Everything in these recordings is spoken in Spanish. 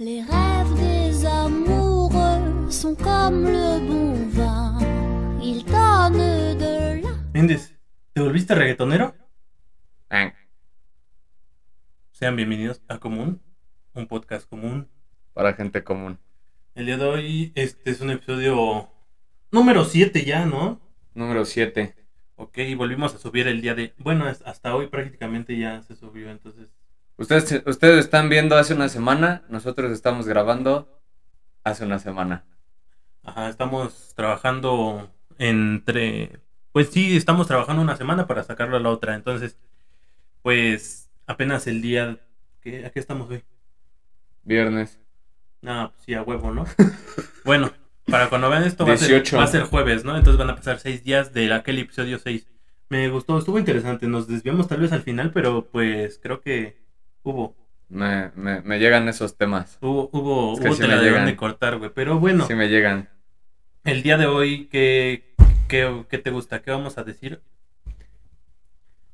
Les rêves des amoureux sont comme le bon vin. Ils donnent de la... Méndez, ¿te volviste reggaetonero? Sean bienvenidos a Común, un podcast común. Para gente común. El día de hoy este es un episodio número 7 ya, ¿no? Número 7. Ok, volvimos a subir el día de... Bueno, hasta hoy prácticamente ya se subió, entonces... Ustedes, ustedes están viendo hace una semana, nosotros estamos grabando hace una semana. Ajá, estamos trabajando entre... Pues sí, estamos trabajando una semana para sacarlo a la otra, entonces... Pues apenas el día... ¿qué, ¿A qué estamos hoy? Viernes. No, pues sí, a huevo, ¿no? bueno, para cuando vean esto va a, ser, 18. va a ser jueves, ¿no? Entonces van a pasar seis días de aquel episodio 6. Me gustó, estuvo interesante. Nos desviamos tal vez al final, pero pues creo que hubo. Me, me, me llegan esos temas. Hubo, hubo, Es que hubo sí me de llegan. dónde cortar, güey. Pero bueno, Sí me llegan. el día de hoy, ¿qué, qué, qué te gusta? ¿Qué vamos a decir?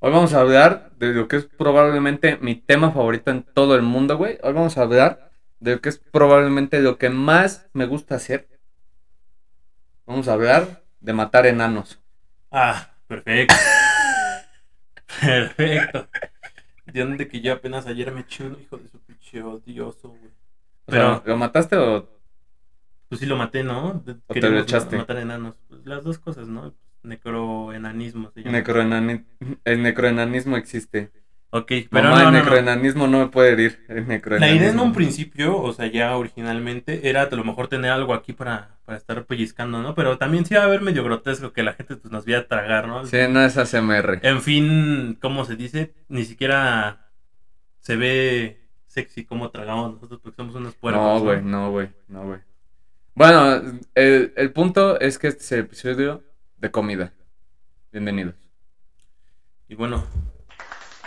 Hoy vamos a hablar de lo que es probablemente mi tema favorito en todo el mundo, güey. Hoy vamos a hablar de lo que es probablemente lo que más me gusta hacer. Vamos a hablar de matar enanos. Ah, perfecto. perfecto. De donde que yo apenas ayer me eché uno, hijo de su pinche odioso, güey. O sea, Pero- ¿Lo mataste o Pues sí lo maté, ¿no? De- te lo echaste? ma- matar enanos. Pues las dos cosas, ¿no? Necroenanismo se llama. necroenani- el necroenanismo existe? Ok, pero Mamá, no, el no, no. necroenanismo no me puede herir. El La necroenanismo. idea en un principio, o sea, ya originalmente, era a lo mejor tener algo aquí para, para estar pellizcando, ¿no? Pero también sí va a ver medio grotesco que la gente pues, nos viera tragar, ¿no? Sí, no es ASMR. En fin, ¿cómo se dice? Ni siquiera se ve sexy como tragamos nosotros porque somos unos puercos. No, güey, no, güey, no, güey. Bueno, el, el punto es que este es el episodio de comida. Bienvenidos. Y bueno,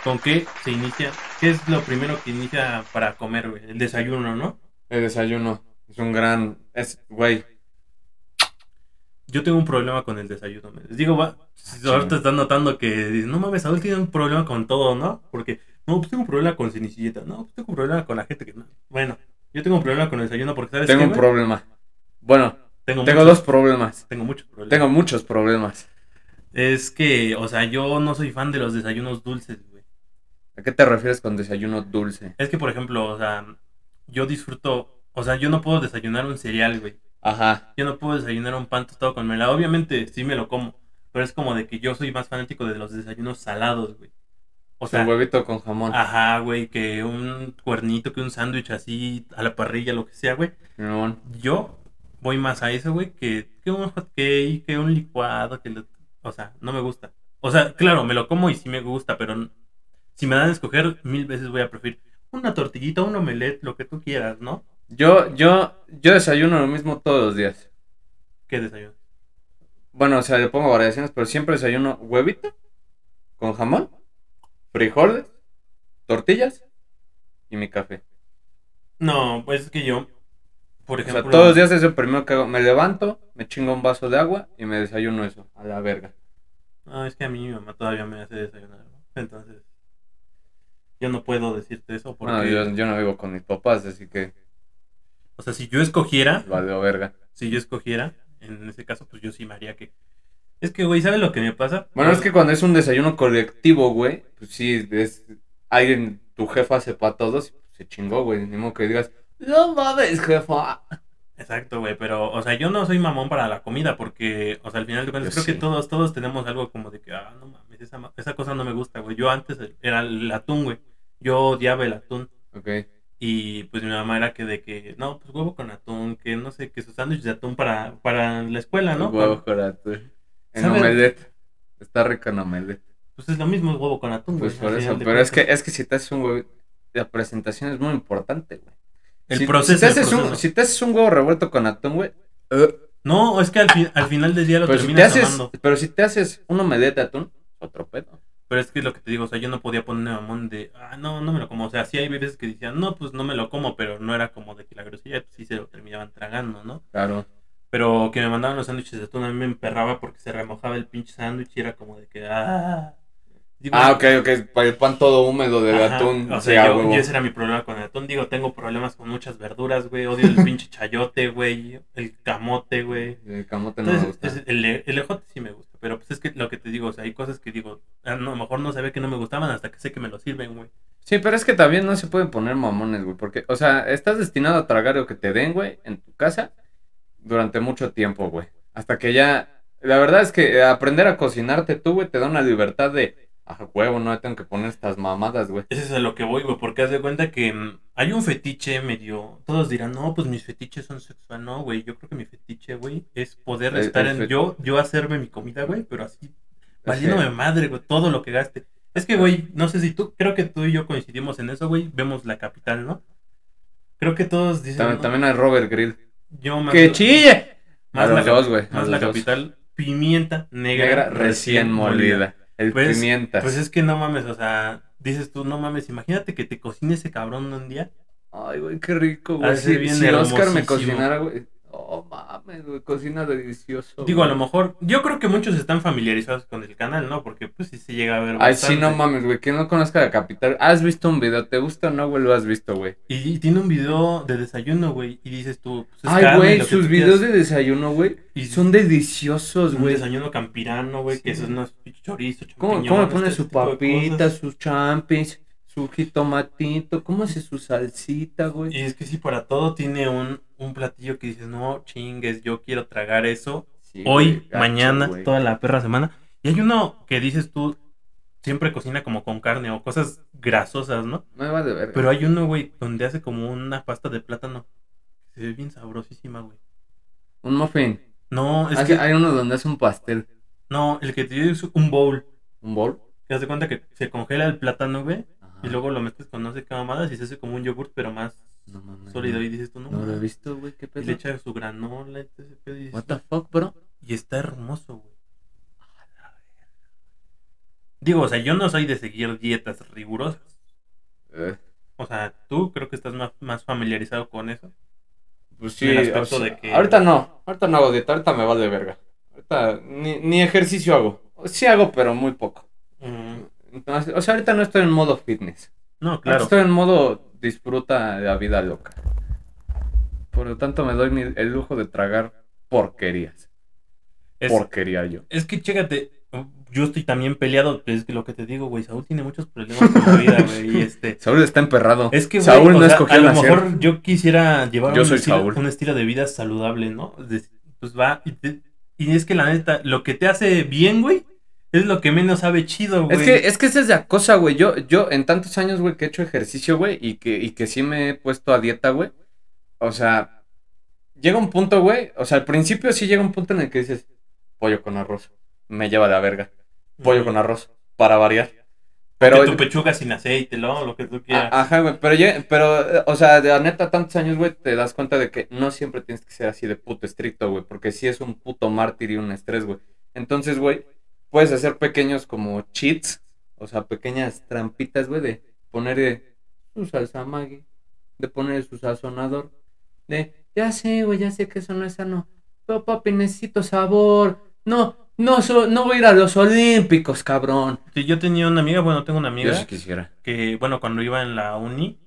¿con qué se inicia? ¿Qué es lo primero que inicia para comer, güey? El desayuno, ¿no? El desayuno es un gran... Es, güey, Yo tengo un problema con el desayuno. me- Les digo, va, si ahorita están notando que no mames, Saúl tiene un problema con todo, ¿no? Porque, no, pues tengo un problema con Cenicienta, no, pues tengo un problema con la gente que no. Bueno, yo tengo un problema con el desayuno porque, ¿sabes tengo qué, un güey? problema. Bueno, Tengo, tengo muchos, dos problemas. tengo muchos problemas. Tengo muchos problemas. Es que, o sea, yo no soy fan de los desayunos dulces, güey. ¿A qué te refieres con desayuno dulce? Es que, por ejemplo, o sea, yo disfruto, o sea, yo no puedo desayunar un cereal, güey. Ajá. Yo no puedo desayunar un pan tostado con melado. Obviamente sí me lo como, pero es como de que yo soy más fanático de los desayunos salados, güey. O sea, sea, huevito con jamón. ajá, güey, que un cuernito, que un sándwich así a la parrilla, lo que sea, güey. Simón. Yo voy más a eso, güey, que, que un hot cake, que un licuado, que lo- o sea, no me gusta. O sea, claro, me lo como y sí me gusta, pero si me dan a escoger, mil veces voy a preferir una tortillita, un omelette, lo que tú quieras, ¿no? Yo, yo, yo desayuno lo mismo todos los días. ¿Qué desayuno? Bueno, o sea, le pongo variaciones, pero siempre desayuno huevito con jamón, frijoles, tortillas y mi café. No, pues es que yo, por O ejemplo... sea, todos los días es lo primero que hago. Me levanto, me chingo un vaso de agua y me desayuno eso, a la verga. No, es que a mí mi mamá todavía me hace desayunar, ¿no? Entonces, yo no puedo decirte eso porque, Bueno, yo, yo no vivo con mis papás, así que o sea, si yo escogiera, valió verga. si yo escogiera, en ese caso, pues yo sí me haría que... Es que, güey, ¿sabes lo que me pasa? Bueno, es que cuando es un desayuno colectivo, güey, pues sí, es alguien, tu jefa hace para todos, pues se chingó, güey. Ni modo que digas, no mames, jefa. Exacto, güey, pero, o sea, yo no soy mamón para la comida porque, o sea, al final de cuentas, Yo creo que todos, todos tenemos algo como de que, ah, no mames, esa, esa cosa no me gusta, güey. Yo antes era el atún, güey. Yo odiaba el atún. Ok. Y pues mi mamá era que de que, no, pues huevo con atún, que no sé, que sus sándwiches de atún para, para la escuela, ¿no? Huevo con atún. En omelette. Está rico en omelette. Pues es lo mismo, es huevo con atún, güey. Pues por eso, pero es que, es que si te haces un huevo, la presentación es muy importante, güey. El si, proceso, Si te, el haces un, si te haces un huevo revuelto con atún, güey. eh, No, es que al, fin- al final del día lo pero, si te haces, pero si te haces un omelette de atún, otro pedo. Pero es que es lo que te digo, o sea, yo no podía poner mamón de, ah, no, no me lo como. O sea, sí hay veces que decían, no, pues no me lo como, pero no era como de que la grosería, pues sí se lo terminaban tragando, ¿no? Claro. Pero que me mandaban los sándwiches de atún, a mí me emperraba porque se remojaba el pinche sándwich y era como de que, ah. Digo, Ah, ok, ok. Para el pan todo húmedo de Ajá, atún. O sí, sea, a yo, ese era mi problema con el atún. Digo, tengo problemas con muchas verduras, güey. Odio el pinche chayote, güey. El camote, güey. El camote no me gusta. es- el, el ejote sí me gusta. Pero pues es que lo que te digo, o sea, hay cosas que digo, a lo mejor no sabía que no me gustaban hasta que sé que me lo sirven, güey. Sí, pero es que también no se pueden poner mamones, güey. Porque, o sea, estás destinado a tragar lo que te den, güey, en tu casa durante mucho tiempo, güey. Hasta que ya. La verdad es que aprender a cocinarte tú, güey, te da una libertad de. Ah, huevo, no tengo que poner estas mamadas, güey. Ese es a lo que voy, güey, porque haz de cuenta que mm, hay un fetiche medio. Todos dirán, no, pues mis fetiches son sexual. No, güey, yo creo que mi fetiche, güey, es poder El- estar el en. Yo, yo hacerme mi comida, güey, pero así, valiéndome madre, güey, todo lo que gaste. Es que, güey, no sé si tú, creo que tú y yo coincidimos en eso, güey. Vemos la capital, ¿no? Creo que todos dicen. También, "No, también hay Robert Grill. yo más. ¡Que chille! Más a la, dos, güey. a Más la dos. capital, pimienta negra, Negra recién molida. El Pues- pimienta. Pues es que no mames, o sea, dices tú, no mames, imagínate que te cocine ese cabrón un día. Ay, güey, qué rico, güey. ser Si, bien si Oscar me cocinara, güey. Oh, mames, güey, cocina delicioso. Digo, a lo mejor, yo creo que muchos están familiarizados con el canal, ¿no? Porque pues sí se llega a ver Ay, sí, no bastante. mames, güey. Que no conozca la capital. ¿Has visto un video? ¿Te gusta o no, güey? Lo has visto, güey. Y, y tiene un video de desayuno, güey, y dices tú, pues es Ay, carne, güey, que sus videos quieras. de desayuno, güey, Y son deliciosos, un güey. desayuno campirano, güey, que Sí. eso no es chorizo, ¿Cómo, cómo le pone este su papita, sus champis, su jitomatito? ¿Cómo hace su salsita, güey? Y es que sí, para todo tiene un, un platillo que dices, no chingues, yo quiero tragar eso Sí, hoy, güey, gacho, mañana, güey. toda la perra semana. Y hay uno que dices tú, siempre cocina como con carne o cosas grasosas, ¿no? Me va de verga. Pero hay uno, güey, donde hace como una pasta de plátano. Se ve bien sabrosísima, güey. Un muffin. No, es Hace- que, Hay uno donde hace un pastel. no, el que te digo es un bowl. ¿Un bol? Te das cuenta que se congela el plátano, güey. Y luego lo metes con no sé qué mamadas y se hace como un yogurt, pero más No mames. sólido. Y dices tú, no, No lo he visto, güey. ¿Qué Y pedo? le echa su granola y todo ese pedo, y dices, What the fuck, bro? Y está hermoso, güey. Digo, o sea, yo no soy de seguir dietas rigurosas. Eh, O sea, tú creo que estás más, más familiarizado con eso. pues sí, aspecto o sea, de que- ahorita no. Ahorita no hago dieta. Ahorita me vale verga. Ahorita ni, ni ejercicio hago. Sí hago, pero muy poco. Entonces, o sea, ahorita no estoy en modo fitness. no, Ahorita claro. estoy en modo disfruta de la vida loca. Por lo tanto, me doy mi- el lujo de tragar porquerías. Es, Porquería yo. es que chécate, yo estoy también peleado, pero es que lo que te digo, güey, Saúl tiene muchos problemas con la vida, güey, este... Saúl está emperrado. Es que, güey, Saúl no sea, escogió a lo nacer. mejor yo quisiera llevar Yo un, soy estilo, Saúl. un estilo de vida saludable, ¿no? De- pues va, y, te- y es que la neta, lo que te hace bien, güey, es lo que menos sabe chido, güey. Es que, es que esa es la cosa, güey. Yo, yo en tantos años, güey, que he hecho ejercicio, güey, y que, y que sí me he puesto a dieta, güey. O sea, llega un punto, güey. O sea, al principio sí llega un punto en el que dices, pollo con arroz. Me lleva de la verga. Pollo Mm. con arroz. Para variar. Pero Pero. tu pechuga sin aceite, ¿no? Lo que tú quieras. Ajá, güey. Pero, ya- pero, o sea, de la neta, tantos años, güey, te das cuenta de que no siempre tienes que ser así de puto estricto, güey. Porque sí es un puto mártir y un estrés, güey. Entonces, güey, puedes hacer pequeños como cheats. O sea, pequeñas trampitas, güey, de poner su salsa Maggi. De poner su sazonador. De, ya sé, güey, ya sé que eso no es sano. Pero papi, necesito sabor. No, no, so- no voy a ir a los olímpicos, cabrón. Sí, yo tenía una amiga, bueno, tengo una amiga Yo sí quisiera. que, bueno, cuando iba en la uni,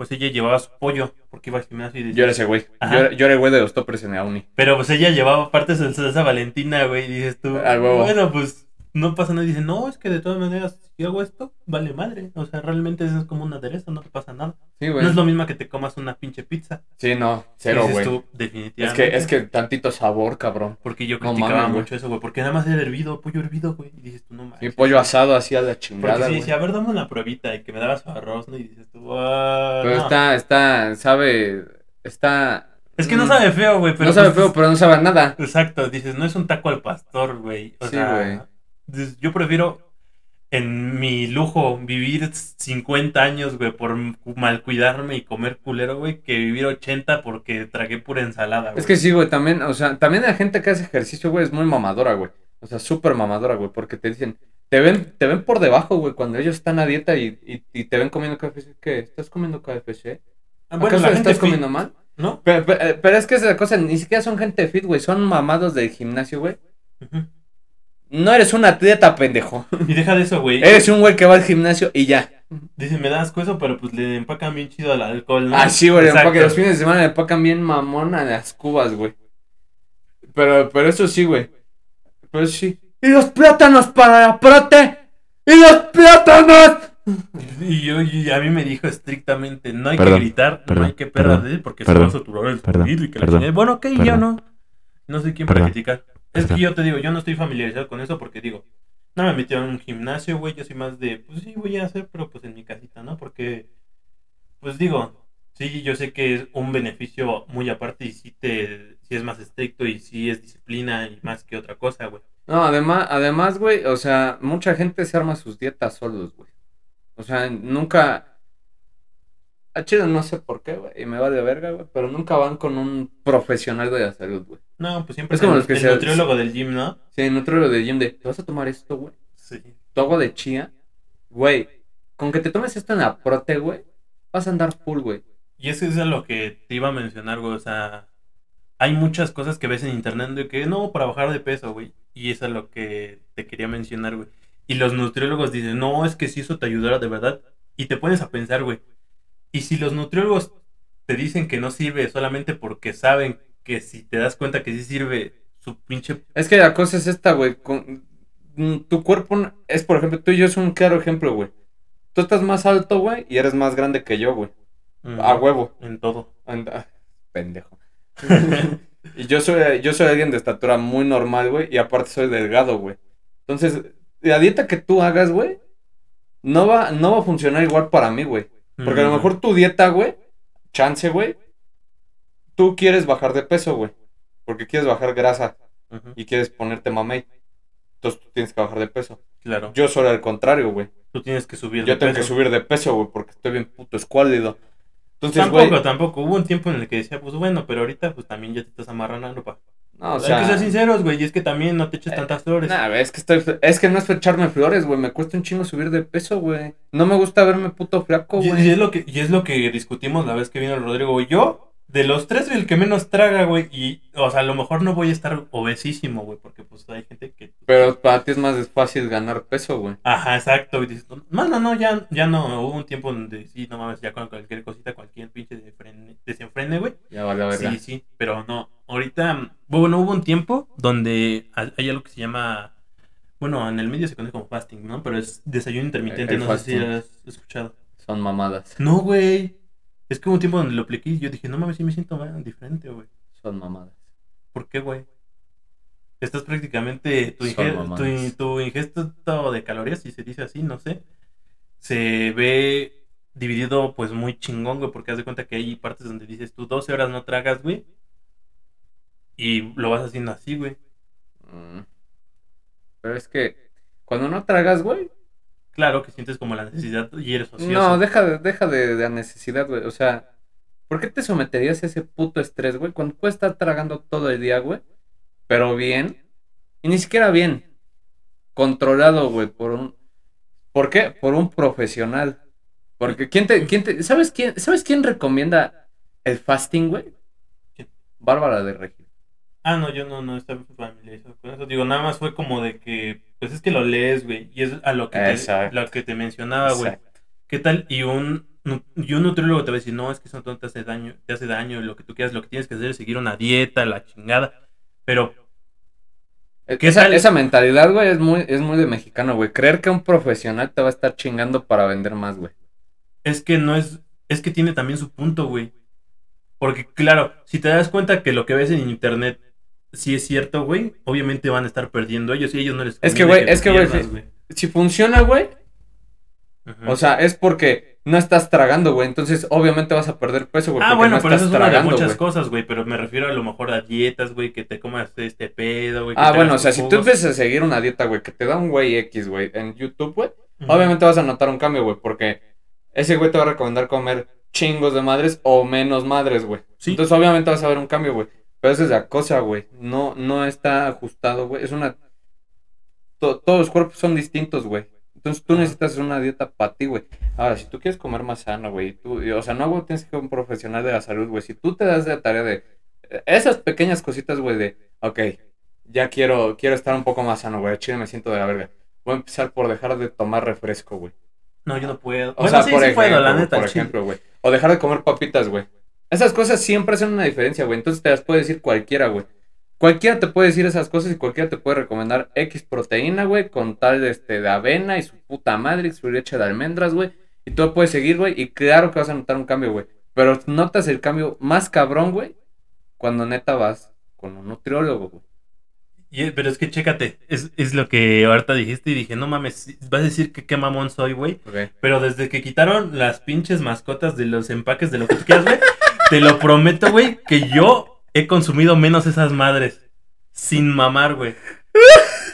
pues ella llevaba su pollo, porque iba al gimnasio y decía... Yo era ese güey. Yo, era- yo era el güey de los toppers en la uni. Pero pues ella llevaba partes de salsa valentina, güey, y dices tú, huevo. bueno, pues no pasa nada. Y dice, no, es que de todas maneras, si hago esto, vale madre. O sea, realmente eso es como un aderezo, no te pasa nada. Sí, güey. No es lo mismo que te comas una pinche pizza. Sí, no, cero, güey. tú, Es definitivamente. que, es que tantito sabor, cabrón. Porque yo No criticaba mames, güey. mucho eso, güey. Porque nada más era hervido, pollo hervido, güey. Y dices tú, no mames. Y pollo asado así a la Porque chingada, sí, decía, a ver, dame una pruebita y que me daba su arroz, ¿no? Y dices tú, ah, Pero no. está, está, sabe, está... Es que no sabe feo, güey. No sabe pues, feo, pero no sabe a nada. Exacto, dices, no es un taco al pastor, güey. O Sí, sea, yo prefiero en mi lujo vivir 50 años, güey, por mal cuidarme y comer culero, güey, que vivir 80 porque tragué pura ensalada, güey. Es que sí, güey, también, o sea, también la gente que hace ejercicio, güey, es muy mamadora, güey. O sea, súper mamadora, güey, porque te dicen, te ven, te ven por debajo, güey, cuando ellos están a dieta y, y, y te ven comiendo KFC. ¿Qué? ¿Estás comiendo KFC? Ah, bueno, ¿Acaso la gente estás fit, comiendo mal? ¿no? Pero, pero, eh, pero es que esa cosa, ni siquiera son gente fit, güey, son mamados del gimnasio, güey. Ujú. No eres un atleta, pendejo. Y deja de eso, güey. Eres un güey que va al gimnasio y ya. Dice, me das eso, pero pues le empacan bien chido al alcohol, ¿no? Ah, sí, güey. le Exacto. empacan- Los fines de semana le empacan bien mamón a las cubas, güey. Pero, pero eso sí, güey. Pero sí. ¿Y los plátanos para la prote? ¿Y los plátanos? Y yo, y a mí me dijo estrictamente, no hay Perdón, que gritar, perdón, no hay que perra de él porque perdón, se va a saturar el perdón, y que la. Bueno, ok, yo no. No sé quién para Perdón, criticar. Es que yo te digo, yo no estoy familiarizado con eso porque digo, no me metí a un gimnasio, güey, yo soy más de, pues sí, voy a hacer, pero pues en mi casita, ¿no? Porque, pues digo, sí, yo sé que es un beneficio muy aparte y sí, te, sí es más estricto y sí es disciplina y más que otra cosa, güey. No, además, además, güey, o sea, mucha gente se arma sus dietas solos, güey. O sea, nunca. A Chile no sé por qué, güey, y me va de verga, güey, pero nunca van con un profesional de la salud, güey. No, pues siempre Es como el, los que el se- nutriólogo del gym, ¿no? Sí, en otro lo de gym de, ¿te vas a tomar esto, güey? Sí. Tu agua de chía, güey, con que te tomes esto en la prote, güey, vas a andar full, güey. Y eso es a lo que te iba a mencionar, güey. O sea, hay muchas cosas que ves en internet de que no, para bajar de peso, güey. Y eso es lo que te quería mencionar, güey. Y los nutriólogos dicen, no, es que si eso te ayudara de verdad. Y te pones a pensar, güey. Y si los nutriólogos te dicen que no sirve solamente porque saben que si te das cuenta que sí sirve, su pinche. Es que la cosa es esta, güey. con- mm, Tu cuerpo es, por ejemplo, tú y yo es un claro ejemplo, güey. Tú estás más alto, güey, y eres más grande que yo, güey. mm, A huevo. En todo. Anda, pendejo. y yo soy, yo soy alguien de estatura muy normal, güey, y aparte soy delgado, güey. Entonces, la dieta que tú hagas, güey, no va, no va a funcionar igual para mí, güey. Porque a lo mejor tu dieta, güey, chance, güey, tú quieres bajar de peso, güey. Porque quieres bajar grasa y quieres ponerte mamey. Entonces tú tienes que bajar de peso. Claro. Yo soy al contrario, güey. Tú tienes que subir. Yo de tengo que peso. subir de peso, güey, porque estoy bien puto escuálido. Entonces, Tampoco, güey. tampoco. Hubo un tiempo en el que decía, pues bueno, pero ahorita pues también ya te estás amarranando, pa. No, o Hay sea. que ser sinceros, güey, y es que también no te eches Eh, tantas flores. Nah, es que estoy, es que no es echarme flores, güey. Me cuesta un chingo subir de peso, güey. No me gusta verme puto flaco, y, güey. y es lo que, y es lo que discutimos la vez que vino el Rodrigo, güey. Yo, de los tres, soy el que menos traga, güey. Y, o sea, a lo mejor no voy a estar obesísimo, güey, porque pues hay gente que. Pero para ti es más fácil ganar peso, güey. Ajá, exacto. Y dices, no, no, no, ya, ya no. Hubo un tiempo donde sí, no mames, ya con cualquier cosita, cualquier pinche desenfrene, desenfrene güey. Ya vale, verga. Sí, sí, pero no. Ahorita, bueno, hubo un tiempo donde hay algo que se llama, bueno, en el medio se conoce como fasting, ¿no? Pero es desayuno intermitente, El no sé si has escuchado. Son mamadas. No, güey. Es que hubo un tiempo donde lo apliqué y yo dije, no mames, sí me siento más diferente, güey. Son mamadas. ¿Por qué, güey? Estás prácticamente, tu, inge- tu, tu ingesto de calorías, si se dice así, no sé, se ve dividido pues muy chingón, güey, porque haz de cuenta que hay partes donde dices tú 12 horas no tragas, güey, y lo vas haciendo así, güey. Mm. Pero es que cuando no tragas, güey. Claro que sientes como la necesidad y eres ocioso. No, deja de, deja de, de la necesidad, güey. O sea, ¿por qué te someterías a ese puto estrés, güey? Cuando puedes estar tragando todo el día, güey. Pero bien. Y ni siquiera bien. Controlado, güey, por un. ¿Por qué? Por un profesional. Porque quién te, quién te, ¿sabes quién, ¿sabes quién recomienda el fasting, güey? Bárbara de Regil. Ah, no, yo no, no estaba familiarizado con eso. Digo, nada más fue como de que, pues es que lo lees, güey, y es a lo que te, lo que te mencionaba, güey. ¿Qué tal? Y un, y un nutriólogo te va a decir, no, es que eso no te hace daño, te hace daño, lo que tú quieras, lo que tienes que hacer es seguir una dieta, la chingada. Pero, ¿Qué esa, tal? esa mentalidad, güey, es muy, es muy de mexicano, güey. Creer que un profesional te va a estar chingando para vender más, güey. es que no es, es que tiene también su punto, güey. Porque, claro, si te das cuenta que lo que ves en internet sí es cierto, güey, obviamente van a estar perdiendo ellos y ellos no les Es que, güey, es que, güey, Si funciona, güey, o sea, es porque no estás tragando, güey. Entonces, obviamente vas a perder peso, güey. Ah, bueno, no pero eso es una de muchas cosas, güey. Pero me refiero a lo mejor a dietas, güey, que te comas este pedo, güey. Ah, bueno, o sea, si tú empiezas a seguir una dieta, güey, que te da un güey X, güey, en YouTube, güey, obviamente vas a notar un cambio, güey, porque ese güey te va a recomendar comer chingos de madres o menos madres, güey. Sí. Entonces, obviamente vas a ver un cambio, güey. Pero esa es la cosa, güey. No, no está ajustado, güey. Es una. to- todos los cuerpos son distintos, güey. Entonces tú necesitas una dieta para ti, güey. Ahora, si tú quieres comer más sano, güey, y tú, y- o sea, no, güey, tienes que ser un profesional de la salud, güey. Si tú te das la tarea de eh, esas pequeñas cositas, güey, de, ok, ya quiero, quiero estar un poco más sano, güey. Chile me siento de la verga. Voy a empezar por dejar de tomar refresco, güey. No, yo no puedo. O bueno, sea, sí, por sí ejemplo, puedo, la neta. por al chile. ejemplo, güey. O dejar de comer papitas, güey. Esas cosas siempre hacen una diferencia, güey. Entonces te las puede decir cualquiera, güey. Cualquiera te puede decir esas cosas y cualquiera te puede recomendar X proteína, güey, con tal de, este, de avena y su puta madre y su leche de almendras, güey. Y tú puedes seguir, güey, y claro que vas a notar un cambio, güey. Pero notas el cambio más cabrón, güey, cuando neta vas con un nutriólogo, güey. Pero es que chécate, es, es lo que ahorita dijiste y dije, no mames, vas a decir que qué mamón soy, güey. Pero desde que quitaron las pinches mascotas de los empaques de lo que tú quieras, güey, te lo prometo, güey, que yo he consumido menos esas madres. Sin mamar, güey.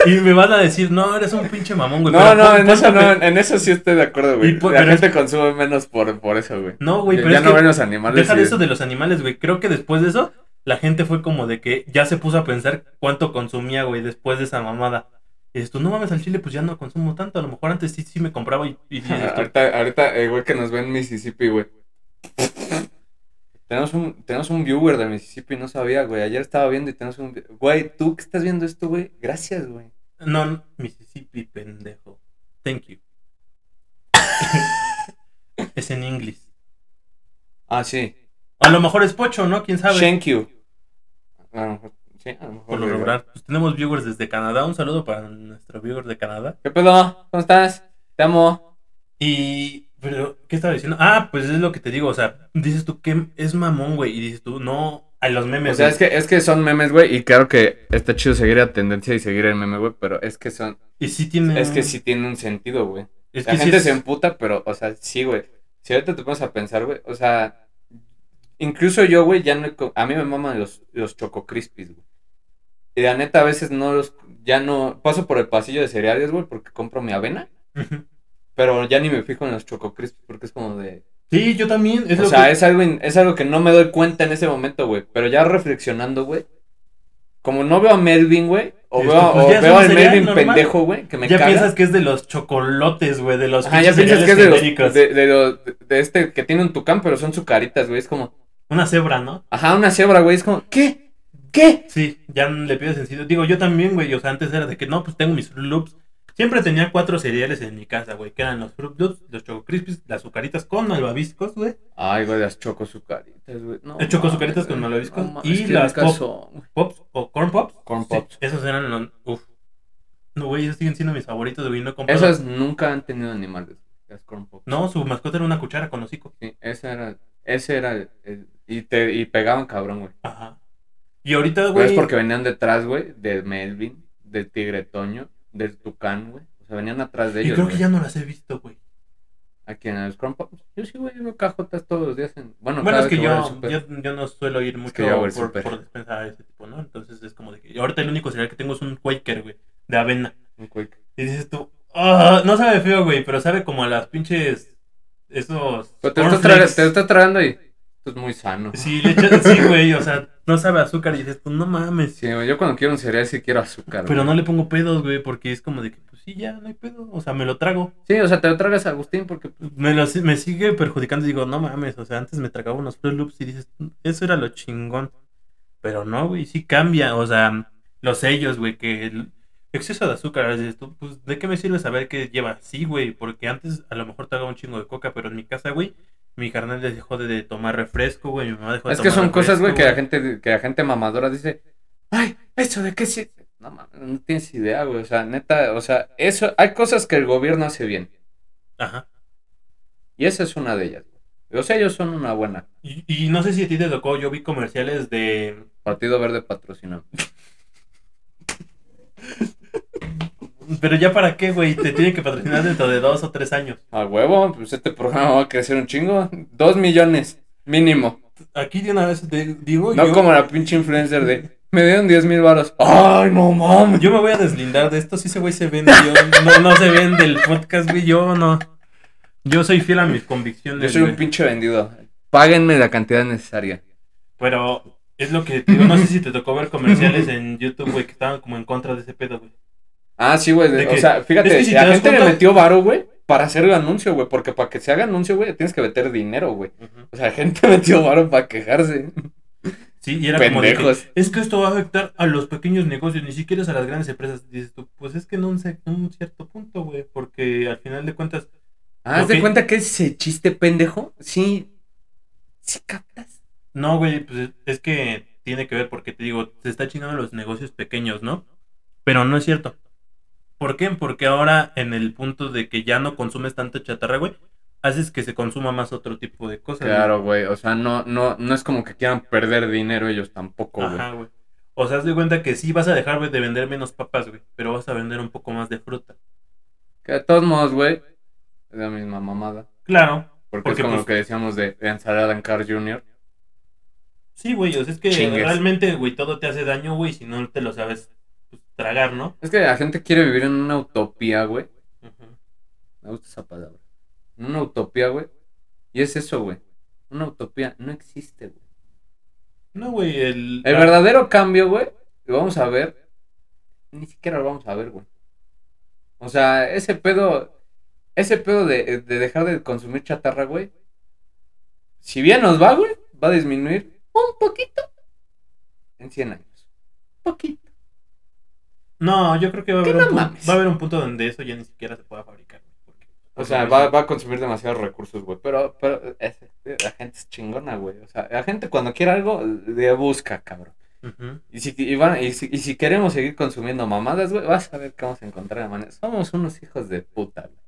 Y me van a decir, no, eres un pinche mamón, güey. No, pero no, en eso no, en eso sí estoy de acuerdo, güey. por- La es gente consume menos por, por eso, güey. No, güey, pero ya es no que ven los animales. deja de y- eso de los animales, güey. Creo que después de eso, la gente fue como de que ya se puso a pensar cuánto consumía, güey, después de esa mamada. Y dices tú, no mames, al chile, pues ya no consumo tanto. A lo mejor antes sí, sí me compraba y, y ahorita, ahorita, el güey que nos ve en Mississippi, güey. Tenemos un, tenemos un viewer de Mississippi, no sabía, güey. Ayer estaba viendo y tenemos un... Güey, tú que estás viendo esto, güey. Gracias, güey. No, Mississippi, pendejo. Thank you. es en inglés. Ah, sí. A lo mejor es pocho, ¿no? ¿Quién sabe? Thank you. A lo mejor, sí, a lo mejor. Por lo regular. Pues tenemos viewers desde Canadá. Un saludo para nuestro viewer de Canadá. ¿Qué pedo? ¿Cómo estás? Te amo. Y, pero, ¿qué estaba diciendo? Ah, pues es lo que te digo, o sea, dices tú que es mamón, güey, y dices tú, no, a los memes. O sea, güey. es que, es que son memes, güey. Y claro que está chido seguir la tendencia y seguir el meme, güey. Pero es que son... Y sí tiene... Es que sí tiene un sentido, güey. Es La que sí gente es- se emputa, pero, o sea, sí, güey. Si ahorita te pones a pensar, güey, o sea, incluso yo, güey, ya no, a mí me maman los, los Choco Crispies, güey. Y la neta, a veces no los, ya no, paso por el pasillo de cereales, güey, porque compro mi avena. Pero ya ni me fijo en los Choco Crispies porque es como de, Sí, yo también. Es o lo sea, que... es algo, in- es algo que no me doy cuenta en ese momento, güey, pero ya reflexionando, güey, como no veo a Melvin, güey, o Esto, veo, pues, o veo al Melvin normal. pendejo, güey, que me ya caga. piensas que es de los chocolotes, güey, de los Ajá, ya piensas que es de los, de, de los- de este que tiene un tucán, pero son sucaritas, güey. Es como, Una cebra, ¿no? ajá, una cebra, güey. Es como, ¿qué? ¿Qué? Sí, ya le pido sentido. Digo, yo también, güey, o sea, antes era de que no, pues tengo mis Loops. Siempre tenía cuatro cereales en mi casa, güey, que eran los Fruit Loops, los Choco Crispies, las azucaritas con malvaviscos, güey, Ay, güey, las choco sucaritas, güey. No, El choco sucaritas mames, con malvaviscos no y las pop. son. Pops o Corn Pops. Corn Sí, Pops. esos eran los... Uf. No, güey, esos siguen siendo mis favoritos, güey, no he Esas nunca han tenido animales, las corn pops. No, su mascota era una cuchara con hocico. Sí, ese era, ese era el, el- y te, y pegaban cabrón, güey. Ajá. Y ahorita, Pero güey... es porque venían detrás, güey, de Melvin, del Tigre Toño, del Tucán, güey. O sea, venían atrás de Y ellos, creo que ya no las he visto, güey. Aquí en los corn pops. Yo sí, güey, yo veo cajotas todos los días en... Bueno, Bueno, es que al yo, súper. yo, yo no suelo ir mucho que por, súper. por despensa de ese tipo, ¿no? Entonces es como de que... Ahorita el único cereal que tengo es un Quaker, güey, de avena. Un quick. Y dices tú... "Ah, no sabe feo, güey, pero sabe como a las pinches... Esos... Pero te lo estás, te lo estás tragando y esto es muy sano. Sí, le echas... Sí, güey, o sea, no sabe a azúcar y dices tú, no mames. Sí, güey, yo cuando quiero un cereal sí quiero azúcar. Pero güey. no le pongo pedos, güey, porque es como de que, pues sí, ya, no hay pedo. O sea, me lo trago. Sí, o sea, te lo tragas Agustín porque pues, Me, lo, me sigue perjudicando y digo, no mames, o sea, antes me tragaba unos Fruit Loops y dices, eso era lo chingón. Pero no, güey, sí cambia, o sea, los sellos, güey, que el exceso de azúcar, dices tú, pues, ¿de qué me sirve saber qué lleva? Sí, güey, porque antes a lo mejor tragaba un chingo de coca, pero en mi casa, güey, mi carnal dejó de, de tomar refresco, güey, mi mamá dejó de es que tomar son cosas, güey, que la refresco, gente que la gente mamadora dice, "Ay, eso de qué sí." No mames, no tienes idea, güey, o sea, neta, o sea, eso hay cosas que el gobierno hace bien Ajá. y esa es una de ellas. güey. Los sellos son una buena. Y, y no sé si a ti te tocó, yo vi comerciales de Partido Verde patrocinado. Pero ya para qué, güey, te tienen que patrocinar dentro de dos o tres años. A huevo, pues este programa va a crecer un chingo. Dos millones, mínimo. Aquí de una vez te digo, No yo, como la pinche influencer de, me dieron 10 mil baros. Ay, no mames. yo me voy a deslindar de esto, si ese güey se vende, yo no, no se vende el podcast, güey, yo no. Yo soy fiel a mis convicciones, Yo soy un güey. pinche vendido. Páguenme la cantidad necesaria. Pero es lo que te digo, no sé si te tocó ver comerciales en YouTube, güey, que estaban como en contra de ese pedo, güey. Ah, sí, güey. O que- sea, fíjate, es que si la gente le metió varo, güey, para hacer el anuncio, güey. Porque para que se haga anuncio, güey, tienes que meter dinero, güey. O sea, la gente metió varo para quejarse. Sí, y era como de que, es que esto va a afectar a los pequeños negocios, ni siquiera a las grandes empresas. Dices tú, pues es que en un, en un cierto punto, güey, porque al final de cuentas, Ah, ¿Haz de cuenta que ese chiste pendejo? Sí. Sí captas. no, güey, pues es- es que tiene que ver porque te digo, se está chingando los negocios pequeños, ¿no? Pero no es cierto. ¿Por qué? Porque ahora en el punto de que ya no consumes tanta chatarra, güey, haces que se consuma más otro tipo de cosas. Claro, güey. O sea, no, no, no es como que quieran perder dinero ellos tampoco, güey. Ajá, güey. O sea, haz de cuenta que sí vas a dejar de vender menos papas, güey, pero vas a vender un poco más de fruta. Que de todos modos, güey, es la misma mamada. Claro. Porque, Porque, es como pues- lo que decíamos de, ensalada en Carl Jr. Sí, güey, o sea, es que Chingues. realmente, güey, todo te hace daño, güey, si no te lo sabes tragar, ¿no? Es que la gente quiere vivir en una utopía, güey. Me gusta esa palabra. En una utopía, güey. Y es eso, güey. Una utopía no existe, güey. No, güey, el... El verdadero cambio, güey, lo vamos a ver. Ni siquiera lo vamos a ver, güey. O sea, ese pedo. Ese pedo de, de dejar de consumir chatarra, güey. Si bien nos va, güey, va a disminuir un poquito en 100 años. Poquito. No, yo creo que va a haber, no un, pu- mames. va a haber un punto donde eso ya ni siquiera se pueda fabricar, güey, porque- O sea, va, va a consumir demasiados recursos, güey. Pero, pero es- la gente es chingona, güey. O sea, la gente cuando quiere algo, le busca, cabrón. Y si, y, van- y si, y si queremos seguir consumiendo mamadas, güey, vas a ver que vamos a encontrar la manera. Somos unos hijos de puta, güey.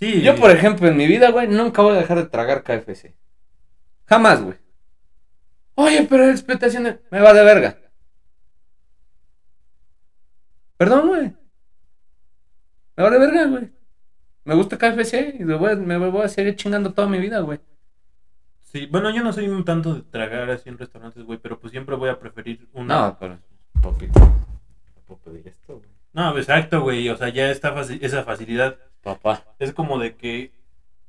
Sí. Yo, por ejemplo, en mi vida, güey, nunca voy a dejar de tragar KFC. Jamás, güey. Oye, pero la explotación de- me va de verga. Perdón, güey. Me va de verga, güey. Me gusta KFC y lo voy a- me voy a seguir chingando toda mi vida, güey. Sí, bueno, yo no soy un tanto de tragar así en restaurantes, güey, pero pues siempre voy a preferir una... No, pero, puedo pedir esto, güey. No, exacto, güey, o sea, ya está faci- esa facilidad. Papá. Es como de que...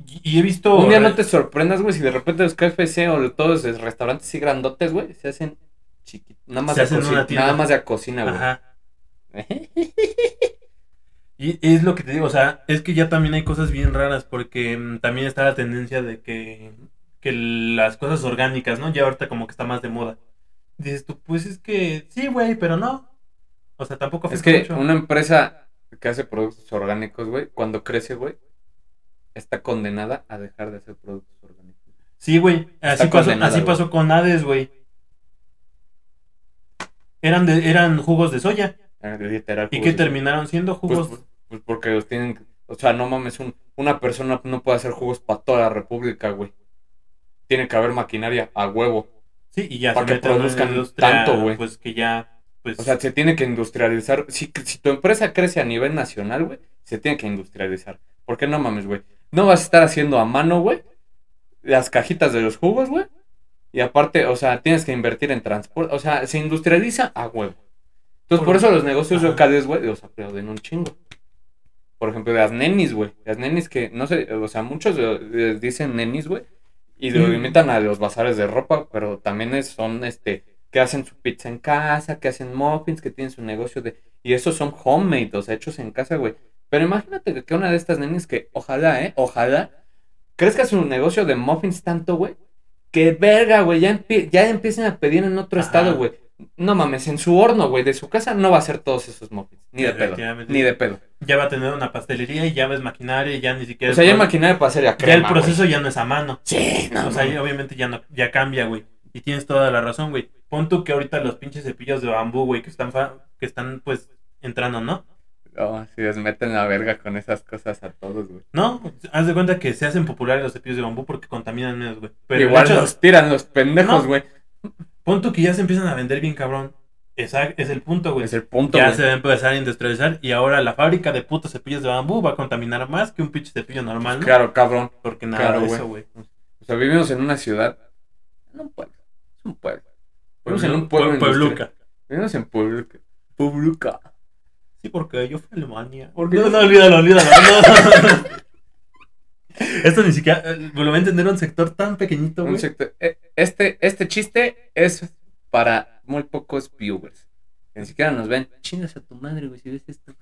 Y, y he visto... Un día no te sorprendas, güey, si de repente los KFC o todos los restaurantes así grandotes, güey, se hacen chiquitos. Nada más Se de hacen cocina. una tienda. Nada más de cocina, güey. Ajá. Y es lo que te digo, o sea, es que ya también hay cosas bien raras porque mm, también está la tendencia de que, que las cosas orgánicas, ¿no? Ya ahorita como que está más de moda. Dices tú, pues es que sí, güey, pero no. O sea, tampoco Es que mucho. una empresa que hace productos orgánicos, güey, cuando crece, güey, está condenada a dejar de hacer productos orgánicos. Sí, güey, así, pasó, así pasó con Hades, güey. Eran, de, eran jugos de soya. Literal. ¿Y jugos qué de- terminaron siendo Pues, jugos? pues, pues porque los tienen. O sea, no mames, un- una persona no puede hacer jugos para toda la república, güey. Tiene que haber maquinaria a huevo. sí, y ya para se que produzcan tanto, güey. Pues que ya, pues... O sea, se tiene que industrializar. Si, si tu empresa crece a nivel nacional, güey, se tiene que industrializar. ¿Por qué no mames, güey? No vas a estar haciendo a mano, güey, las cajitas de los jugos, güey. Y aparte, o sea, tienes que invertir en transporte. O sea, se industrializa a huevo. Entonces, por Por- eso los negocios Ajá. locales, güey, los aplauden un chingo. Por ejemplo, las nenis, güey. Las nenis que, no sé, o sea, muchos les dicen nenis, güey. Y lo limitan a los bazares de ropa, pero también es- son, este, que hacen su pizza en casa, que hacen muffins, que tienen su negocio de... Y esos son homemade, o sea, hechos en casa, güey. Pero imagínate que- que una de estas nenis que, ojalá, ¿eh? Ojalá, crezca su negocio de muffins tanto, güey, que verga, güey, ya, empie- ya empiecen a pedir en otro Ajá. estado, güey. No mames, en su horno, güey, de su casa no va a hacer todos esos muffins. Ni de pedo. Ni de pedo. ya va a tener una pastelería y ya ves maquinaria y ya ni siquiera... O sea, ya maquinaria para hacer ya crema, el proceso ya no es a mano. Sí, no, o sea, ya obviamente ya no, ya cambia, güey. Y tienes toda la razón, güey. Pon tú que ahorita los pinches cepillos de bambú, güey, que están fa- que están pues entrando, ¿no? No, si les meten la verga con esas cosas a todos, güey. No, haz de cuenta que se hacen populares los cepillos de bambú porque contaminan menos, güey. Pero Igual hecho- los tiran los pendejos, No. güey. Pon tú que ya se empiezan a vender bien cabrón. Esa es el punto, güey. Es el punto, Ya güey. se va a empezar a industrializar y ahora la fábrica de putos cepillos de bambú va a contaminar más que un pinche cepillo normal, ¿no? Claro, cabrón. Porque nada Claro, de güey. eso, güey. O sea, vivimos en una ciudad. En un pueblo. Es un pueblo. Vivimos en un pueblo. Pue- industrial. Puebluca. Vivimos en Puebluca. Puebluca. Sí, porque yo fui a Alemania. Porque no, no, olvídalo, olvídalo. no. Esto ni siquiera eh, lo va a entender un sector tan pequeñito, güey. eh, Este, este chiste es para muy pocos viewers. Ni siquiera nos ven. Chingas a tu madre, güey, si ves esto.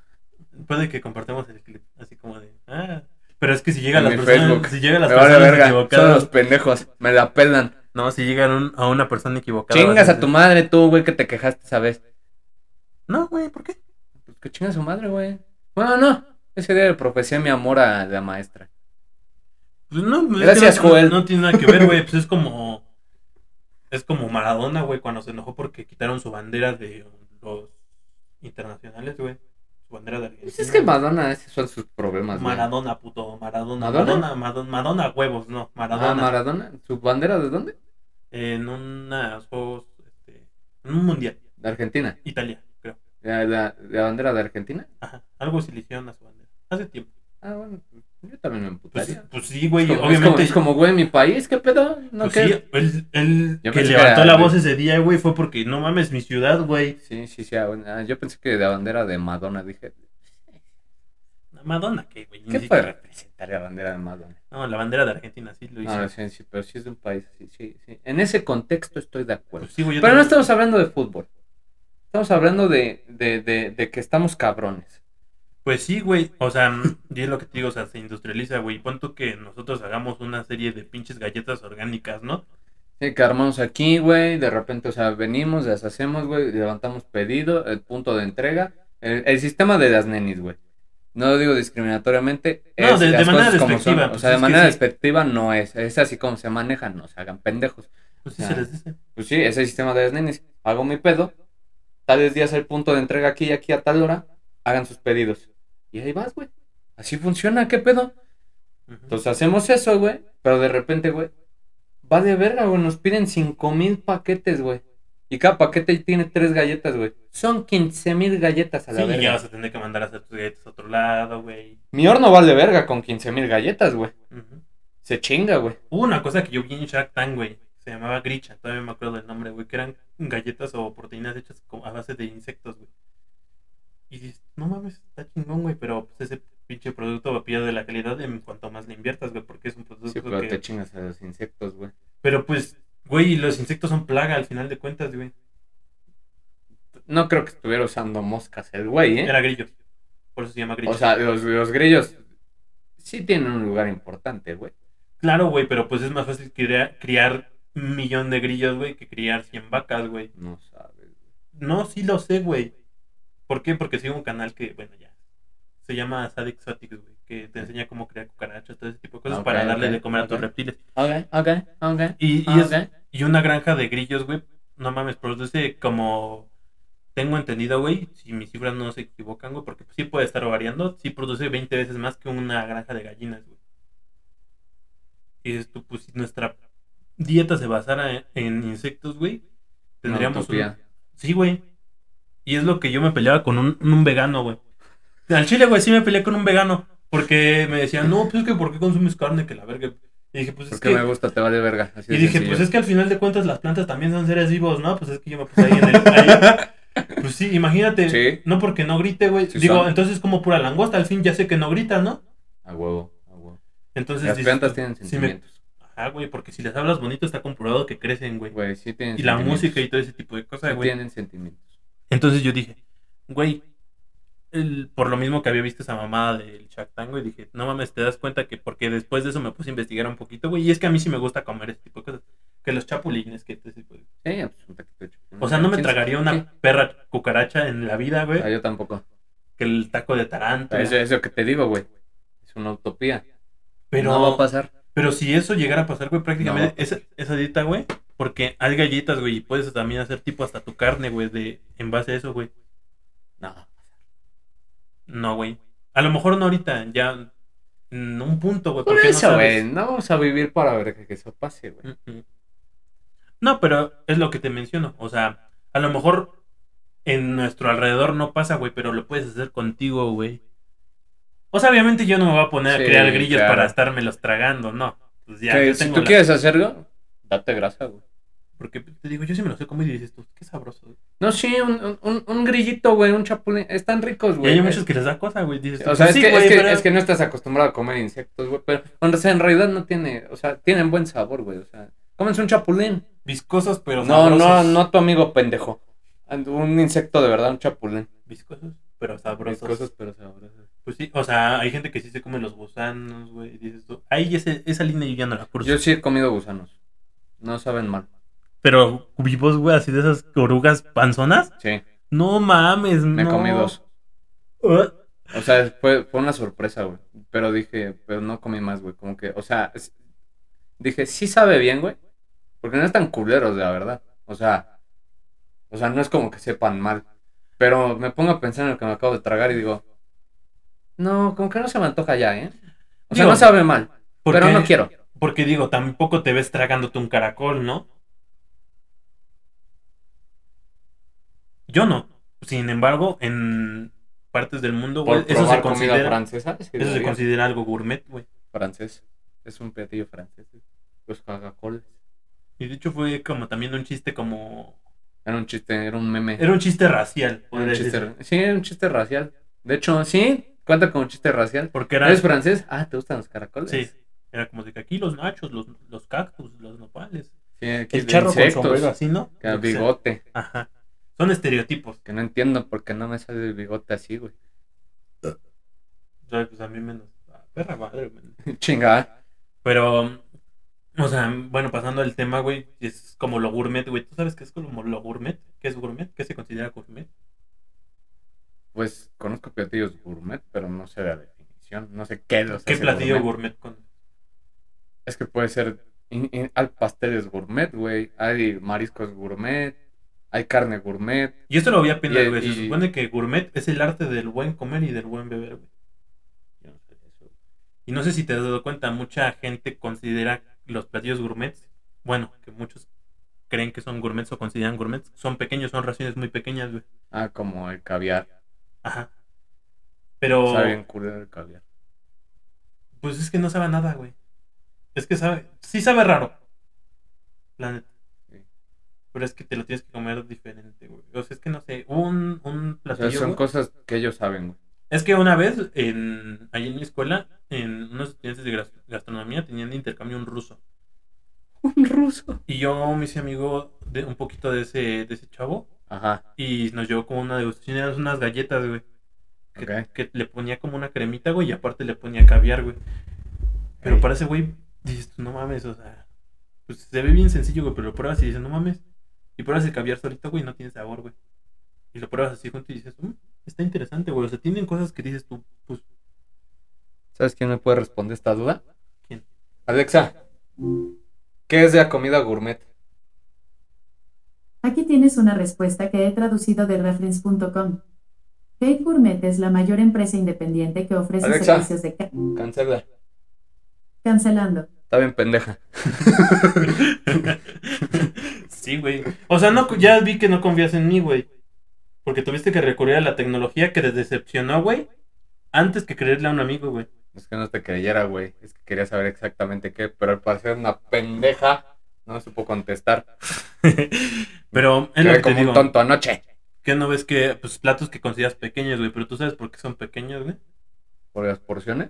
Puede que compartamos el clip, así como de, ah, Pero es que si llega a En las personas, Facebook. si llega a las Me personas verga. Son equivocadas, los pendejos. Me la pelan. no, si llegan un- a una persona equivocada. Chingas a tu madre tú, güey, que te quejaste esa vez. No, güey, ¿por qué? Pues que chinga su madre, güey. Bueno, no. Ese día le profesé mi amor a la maestra. Pues no, es que Gracias, no, Joel. No, tiene nada que ver, güey. Pues es como. Es como Maradona, güey, cuando se enojó porque quitaron su bandera de los internacionales, güey. Su bandera de Argentina. Pues es que Madonna, esos son sus problemas, güey. Maradona, puto. Maradona. ¿Madonna? Madonna, Madonna, huevos, no. Ah, Maradona. Maradona. ¿Su bandera de dónde? en unos juegos. Este, en un mundial. De Argentina. Italia, creo. ¿La, la- la bandera de Argentina? Ajá. Algo así le hicieron a su bandera. Hace tiempo. Ah, bueno. Yo también me Pues, emputaría. pues sí, güey. como, obviamente. es, como, es como, güey, mi país, ¿qué pedo? No, pues sí, él, que levantó la de- voz ese día, güey, fue porque no mames, mi ciudad, güey. Sí, sí, sí. ah, bueno, ah, yo pensé que la bandera de Madonna, dije, Madonna, ¿qué, güey? ¿qué siquiera- puede representar la bandera de Madonna? No, la bandera de Argentina, sí lo hizo. No, sí, sí, pero sí es de un país, sí, sí, sí. En ese contexto estoy de acuerdo. Pues sí, güey, Pero no estamos hablando de fútbol. Estamos hablando de, de, de, de que estamos cabrones. Pues sí, güey. O sea, mm, y es lo que te digo, o sea, se industrializa, güey. Pon tú que nosotros hagamos una serie de pinches galletas orgánicas, ¿no? Sí, que armamos aquí, güey, de repente, o sea, venimos, las hacemos, güey, levantamos pedido, el punto de entrega, el, el sistema de las nenis, güey. No lo digo discriminatoriamente, No, es de- manera despectiva, O pues sea, de es manera sí. despectiva no es, es así como se manejan, no se hagan pendejos. Pues sí se les dice. Pues sí, ese sistema de las nenis, hago mi pedo, tales días el punto de entrega aquí y aquí a tal hora, hagan sus pedidos. Y ahí vas, güey. Así funciona, ¿qué pedo? Entonces hacemos eso, güey. Pero de repente, güey. Va de verga, güey. Nos piden cinco mil paquetes, güey. Y cada paquete tiene tres galletas, güey. Son 15 mil galletas a la Sí, ya verga. vas a tener que mandar a hacer tus galletas a otro lado, güey. Mi horno vale verga con 15 mil galletas, güey. Se chinga, güey. Hubo una cosa que yo vi en Shark Tank, güey. Se llamaba Gricha, todavía me acuerdo del nombre, güey. Que eran galletas o proteínas hechas a base de insectos, güey. Y dices, no mames, está chingón, güey. Pero pues ese pinche producto pierde la calidad en cuanto más le inviertas, güey. Porque es un producto Sí, pero que... te chingas a los insectos, güey. Pero pues, güey, los insectos son plaga al final de cuentas, güey. No creo que estuviera usando moscas el güey, ¿eh? Era grillo. Por eso se llama grillo. O sea, los, los grillos sí tienen un lugar importante, güey. claro, güey, pero pues es más fácil criar, criar un millón de grillos, güey, que criar 100 vacas, güey. No sabes. No, sí lo sé, güey. ¿Por qué? Porque sigo un canal que, bueno, ya. Se llama Sad Exotics, güey. Que te enseña cómo crear cucarachas, todo ese tipo de cosas para darle de comer a tus reptiles. Ok, ok, ok. Y, y, es- ok. y una granja de grillos, güey. No mames, produce como. Tengo entendido, güey. Si mis cifras no se equivocan, güey. Porque sí puede estar variando. Sí produce 20 veces más que una granja de gallinas, güey. Y esto, pues, si nuestra dieta se basara en, en insectos, güey. Tendríamos un. Sí, güey. Y es lo que yo me peleaba con un, un vegano, güey. Al chile, güey, sí me peleé con un vegano. Porque me decían, no, pues es que ¿por qué consumes carne? Que la verga. Y dije, pues es Porque que. me gusta, te vale verga. Así Y dije, sencillo. pues es que al final de cuentas las plantas también son seres vivos, ¿no? Pues es que yo me puse ahí en el. ahí. Pues sí, imagínate. Sí. No porque no grite, güey. Sí Digo, son. entonces como pura langosta, al fin ya sé que no grita, ¿no? A huevo, a huevo. Entonces. Las dices plantas tienen me- sentimientos. Ajá, güey, porque si les hablas bonito está comprobado que crecen, güey. Güey, sí tienen Y la música y todo ese tipo de cosas, Sí güey. tienen sentimientos. Entonces yo dije, güey, el- por lo mismo que había visto esa mamada del Shark Tank, güey, dije, no mames, te das cuenta que porque después de eso me puse a investigar un poquito, güey, y es que a mí sí me gusta comer ese tipo de cosas, que los chapulines, que ese tipo de- Sí, pues un taquito de chapulín. O sea, no me tragaría sí. una perra cucaracha en la vida, Ah, güey, yo tampoco. que el taco de taranto. Eso es lo que te digo, güey. Es una utopía. Pero, No va a pasar. pero si eso llegara a pasar, güey, prácticamente esa, esa dieta, güey, porque hay galletas, güey, y puedes también hacer tipo hasta tu carne, güey, de, en base a eso, güey. No. No, güey. A lo mejor no ahorita, ya en un punto, güey. Por eso, güey. No vamos a vivir para ver que, que eso pase, güey. No, pero es lo que te menciono. O sea, a lo mejor en nuestro alrededor no pasa, güey, pero lo puedes hacer contigo, güey. O sea, obviamente yo no me voy a poner Sí, a crear grillos claro. para estármelos tragando, no. Pues ya, si tú la- quieres hacerlo, date grasa, güey. Porque te digo, yo sí me los he comido y dices tú, qué sabroso. güey. No, sí, un, un, un grillito, güey, un chapulín. Están ricos, Y güey. hay muchos que les da cosa, güey. Dices O sea, pues es, sí, que, güey, es, que, pero- es que no estás acostumbrado a comer insectos, güey. Pero o sea, en realidad no tiene. O sea, tienen buen sabor, güey. O sea, cómense un chapulín. Viscosos, pero No, no, sabrosos. no tu amigo pendejo. Un insecto de verdad, un chapulín. Viscosos, pero sabrosos. Viscosos, pero sabrosos. Pues sí, o sea, hay gente que sí se come los gusanos, güey. y Dices tú, ahí ese, esa línea yo ya no la cruzo. Yo sí he comido gusanos. No saben mal. Pero vivos, güey, así de esas orugas panzonas. Sí, No mames, me no. comí dos. Uh, O sea, fue, fue una sorpresa, güey. Pero dije, pero no comí más, güey. Como que, o sea, es- dije, sí sabe bien, güey. Porque no están culeros, la verdad. O sea, o sea, no es como que sepan mal. Pero me pongo a pensar en lo que me acabo de tragar y digo, no, como que no se me antoja ya, ¿eh? O sea, no sabe mal, porque- pero no quiero. Porque digo, tampoco te ves tragándote un caracol, ¿no? Yo no. Sin embargo, en partes del mundo, güey, eso se considera, francesa. es que eso se considera algo gourmet, güey. francés. Es un platillo francés. Los cagacoles. Y de hecho fue como también un chiste como... Era un chiste, era un meme. Era un chiste racial, Era un chiste, sí, era un chiste racial. De hecho, sí, cuenta como chiste racial. Porque era... ¿Eres francés? Ah, ¿te gustan los caracoles? Sí. Era como de que aquí los nachos, los, los cactus, los nopales. Sí, aquí El charro con insectos, sombrero así, ¿no? bigote. Ajá. Son estereotipos. Que no entiendo por qué no me sale el bigote así, güey. O sea, pues a mí menos. Perra madre, güey. Chingada. Pero, o sea, bueno, pasando al tema, güey, es como lo gourmet, güey. ¿Tú sabes qué es como lo gourmet? ¿Qué es gourmet? ¿Qué se considera gourmet? Pues conozco platillos gourmet, pero no sé la definición. No sé qué los ¿Qué platillo gourmet. gourmet con...? Es que puede ser. in- in- hay pasteles gourmet, güey. Hay mariscos gourmet. Hay carne gourmet. Y esto lo voy a Y- güey. Se supone que gourmet es el arte del buen comer y del buen beber, güey. Yo no sé de eso. Y no sé si te has dado cuenta, mucha gente considera los platillos gourmets, bueno, que muchos creen que son gourmets o consideran gourmets, son pequeños, son raciones muy pequeñas, güey. Ah, como el caviar. Ajá. Pero... Sabe bien culero el caviar. Pues es que no sabe nada, güey. Es que sabe, sí sabe raro. La neta. Pero es que te lo tienes que comer diferente, güey. O sea, es que no sé, un, un O platillo. sea, son güey. cosas que ellos saben, güey. Es que una vez, en, allí en mi escuela, en unos estudiantes de gas- gastronomía tenían de intercambio un ruso. Un ruso. Y yo me hice amigo de un poquito de ese, de ese chavo. Ajá. Y nos llevó como una degustación, eran unas galletas, güey. Que, que le ponía como una cremita, güey, y aparte le ponía caviar, güey. Pero Ey. para ese güey, dices tú, no mames, o sea, pues se ve bien sencillo, güey, pero lo pruebas y dices, no mames. Y pruebas el caviar solito, güey, no tiene sabor, güey. Y lo pruebas así junto y dices, "Mm, está interesante, güey. O sea, tienen cosas que dices tú, pues, ¿Sabes quién me puede responder esta duda? ¿quién? Alexa, ¿qué es de la comida gourmet? Aquí tienes una respuesta que he traducido de reference.com. Cake Gourmet es la mayor empresa independiente que ofrece Alexa. servicios de ca- Cancela. cancelando. Está bien pendeja. sí, güey. O sea, no, ya vi que no confías en mí, güey. Porque tuviste que recurrir a la tecnología que te decepcionó, güey. Antes que creerle a un amigo, güey. Es que no te creyera, güey. Es que quería saber exactamente qué, pero al parecer una pendeja no me supo contestar. Pero es lo que te como digo. un tonto anoche. Que no ves que, pues, platos que consideras pequeños, güey. Pero tú sabes por qué son pequeños, güey. ¿Por las porciones?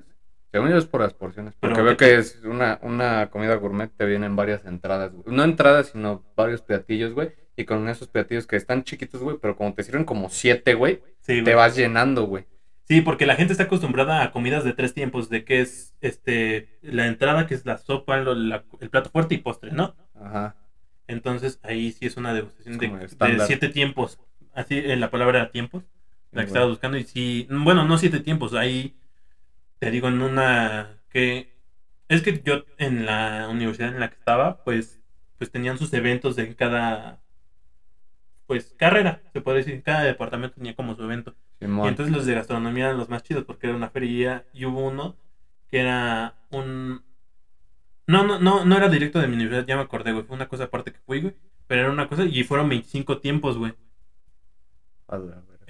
Según yo es por las porciones. Pero Porque veo ¿qué que es una, una comida gourmet, te vienen varias entradas, güey. No entradas, sino varios platillos, güey. Y con esos platillos que están chiquitos, güey, pero como te sirven como siete, güey, Sí, te güey. vas llenando, güey. Sí, porque la gente está acostumbrada a comidas de tres tiempos, de que es este la entrada, que es la sopa, lo- la- el plato fuerte y postre, ¿no? Ajá. Entonces ahí sí es una degustación Es de, siete tiempos. Así en la palabra tiempos, la que Bueno. estaba buscando. Y sí, bueno, no siete tiempos, ahí te digo en una que es que yo en la universidad en la que estaba, pues, pues tenían sus eventos en cada pues carrera, se puede decir, cada departamento tenía como su evento. Y entonces los de gastronomía eran los más chidos porque era una feria y hubo uno que era un... No, no, no, no era directo de mi universidad, ya me acordé, güey. Fue una cosa aparte que fui, güey. Pero era una cosa y fueron 25 tiempos, güey.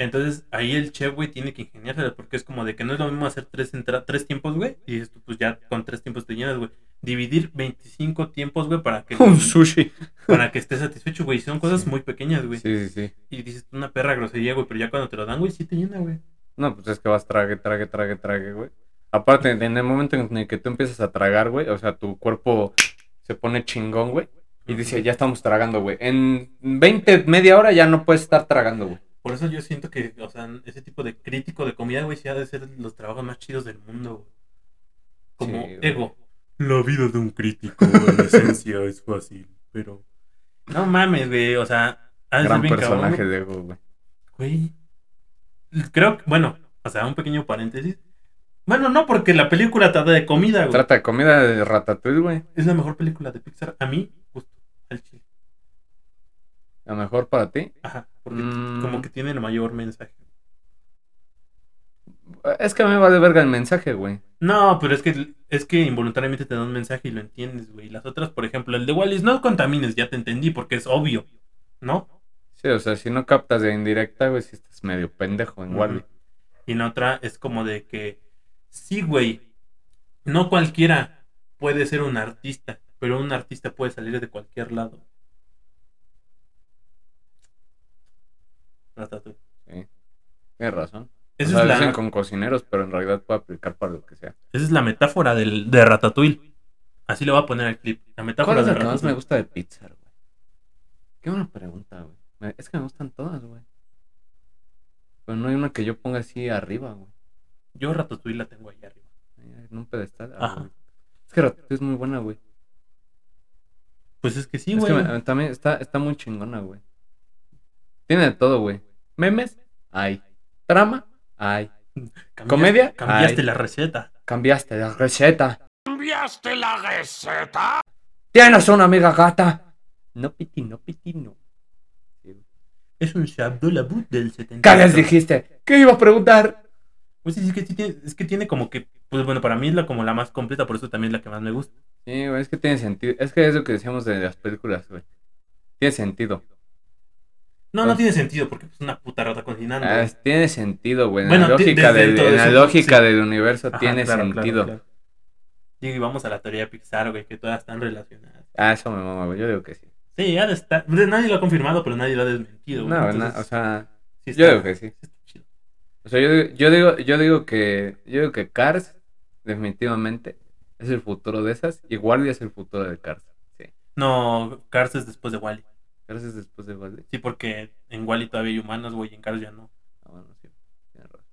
Entonces ahí el chef, güey, tiene que ingeniársela porque es como de que no es lo mismo hacer tres, entra- tres tiempos, güey. Y dices tú, pues ya con tres tiempos te llenas, güey. Dividir 25 tiempos, güey, para que, Un sushi. para que estés satisfecho, güey. Son cosas Sí. muy pequeñas, güey. Sí, sí, sí. Y dices, una perra grosería, güey, pero ya cuando te lo dan, güey, sí te llena, güey. No, pues es que vas trague, trague, trague, trague, güey. Aparte, en el momento en el que tú empiezas a tragar, güey, o sea, tu cuerpo se pone chingón, güey. Y dice, ya estamos tragando, güey. En 20, media hora ya no puedes estar tragando, güey. Por eso yo siento que, o sea, ese tipo de crítico de comida, güey, sí ha de ser los trabajos más chidos del mundo, güey. Como Sí, ego. La vida de un crítico, en esencia, es fácil, pero... No mames, güey, o sea... ha de ser Gran bien personaje cabrón, de Ego, güey. Güey. Creo que, bueno, o sea, un pequeño paréntesis. Bueno, no, porque la película trata de comida, güey. Trata de comida de Ratatouille, güey. Es la mejor película de Pixar. A mí, justo, al chile. A lo mejor para ti. Ajá, porque Mm. como que tiene el mayor mensaje. Es que a mí me vale verga el mensaje, güey. No, pero es que es que involuntariamente te da un mensaje y lo entiendes, güey. Las otras, por ejemplo, el de Wallis, no contamines, ya te entendí porque es obvio, ¿no? Sí, o sea, si no captas de indirecta, güey, si estás medio pendejo en. Wally. Y la otra es como de que, sí, güey, no cualquiera puede ser un artista, pero un artista puede salir de cualquier lado. Ratatouille. Sí. Tienes razón. Esa, o sea, es la, dicen con cocineros, pero en realidad puede aplicar para lo que sea. esa es la metáfora del, de Ratatouille. Así le voy a poner al clip. La metáfora ¿Cuál es de la que más me gusta de Pixar, güey? Qué buena pregunta, güey. Es que me gustan todas, güey. Pero no hay una que yo ponga así arriba, güey. Yo Ratatouille la tengo ahí arriba. En un pedestal. ah, Ajá. güey. Es que Ratatouille es muy buena, güey. Pues es que sí, es güey. que me- también está, está muy chingona, güey. Tiene de todo, güey. Memes, hay. Trama, hay. Cambiaste- ¿Comedia? Cambiaste Ay. la receta. Cambiaste la receta. ¿Cambiaste la receta? Tienes una amiga gata. No, piti, no, piti, no. Es un Shabdolabut del 70. ¿Qué les dijiste? ¿Qué iba a preguntar? Pues sí, sí, que sí tiene, es que tiene como que, pues bueno, para mí es la como la más completa, por eso también es la que más me gusta. Sí, güey, es que tiene sentido. Es que es lo que decíamos de las películas, güey. Tiene sentido. No, Pues- no tiene sentido, porque es una puta rata cocinando. Ah, tiene sentido, güey. En Bueno, la lógica, del, en la lógica sí. del universo Ajá, tiene claro, sentido. claro. Y vamos a la teoría Pixar, güey, que todas están relacionadas. Ah, eso me mama, güey. Yo digo que sí. Sí, ya estar. Nadie lo ha confirmado, pero nadie lo ha desmentido. güey. No, Entonces, o sea, sí yo está- digo que sí. está chido. O sea, yo, digo- yo digo, yo digo que, yo digo que Cars, definitivamente, es el futuro de esas. Y Wally es el futuro de Cars. Sí. No, Cars es después de Wally. Cars es después de Wally. Sí, porque en Wally todavía hay humanos, güey, y en Cars ya no. Ah, bueno, sí. Tienes razón.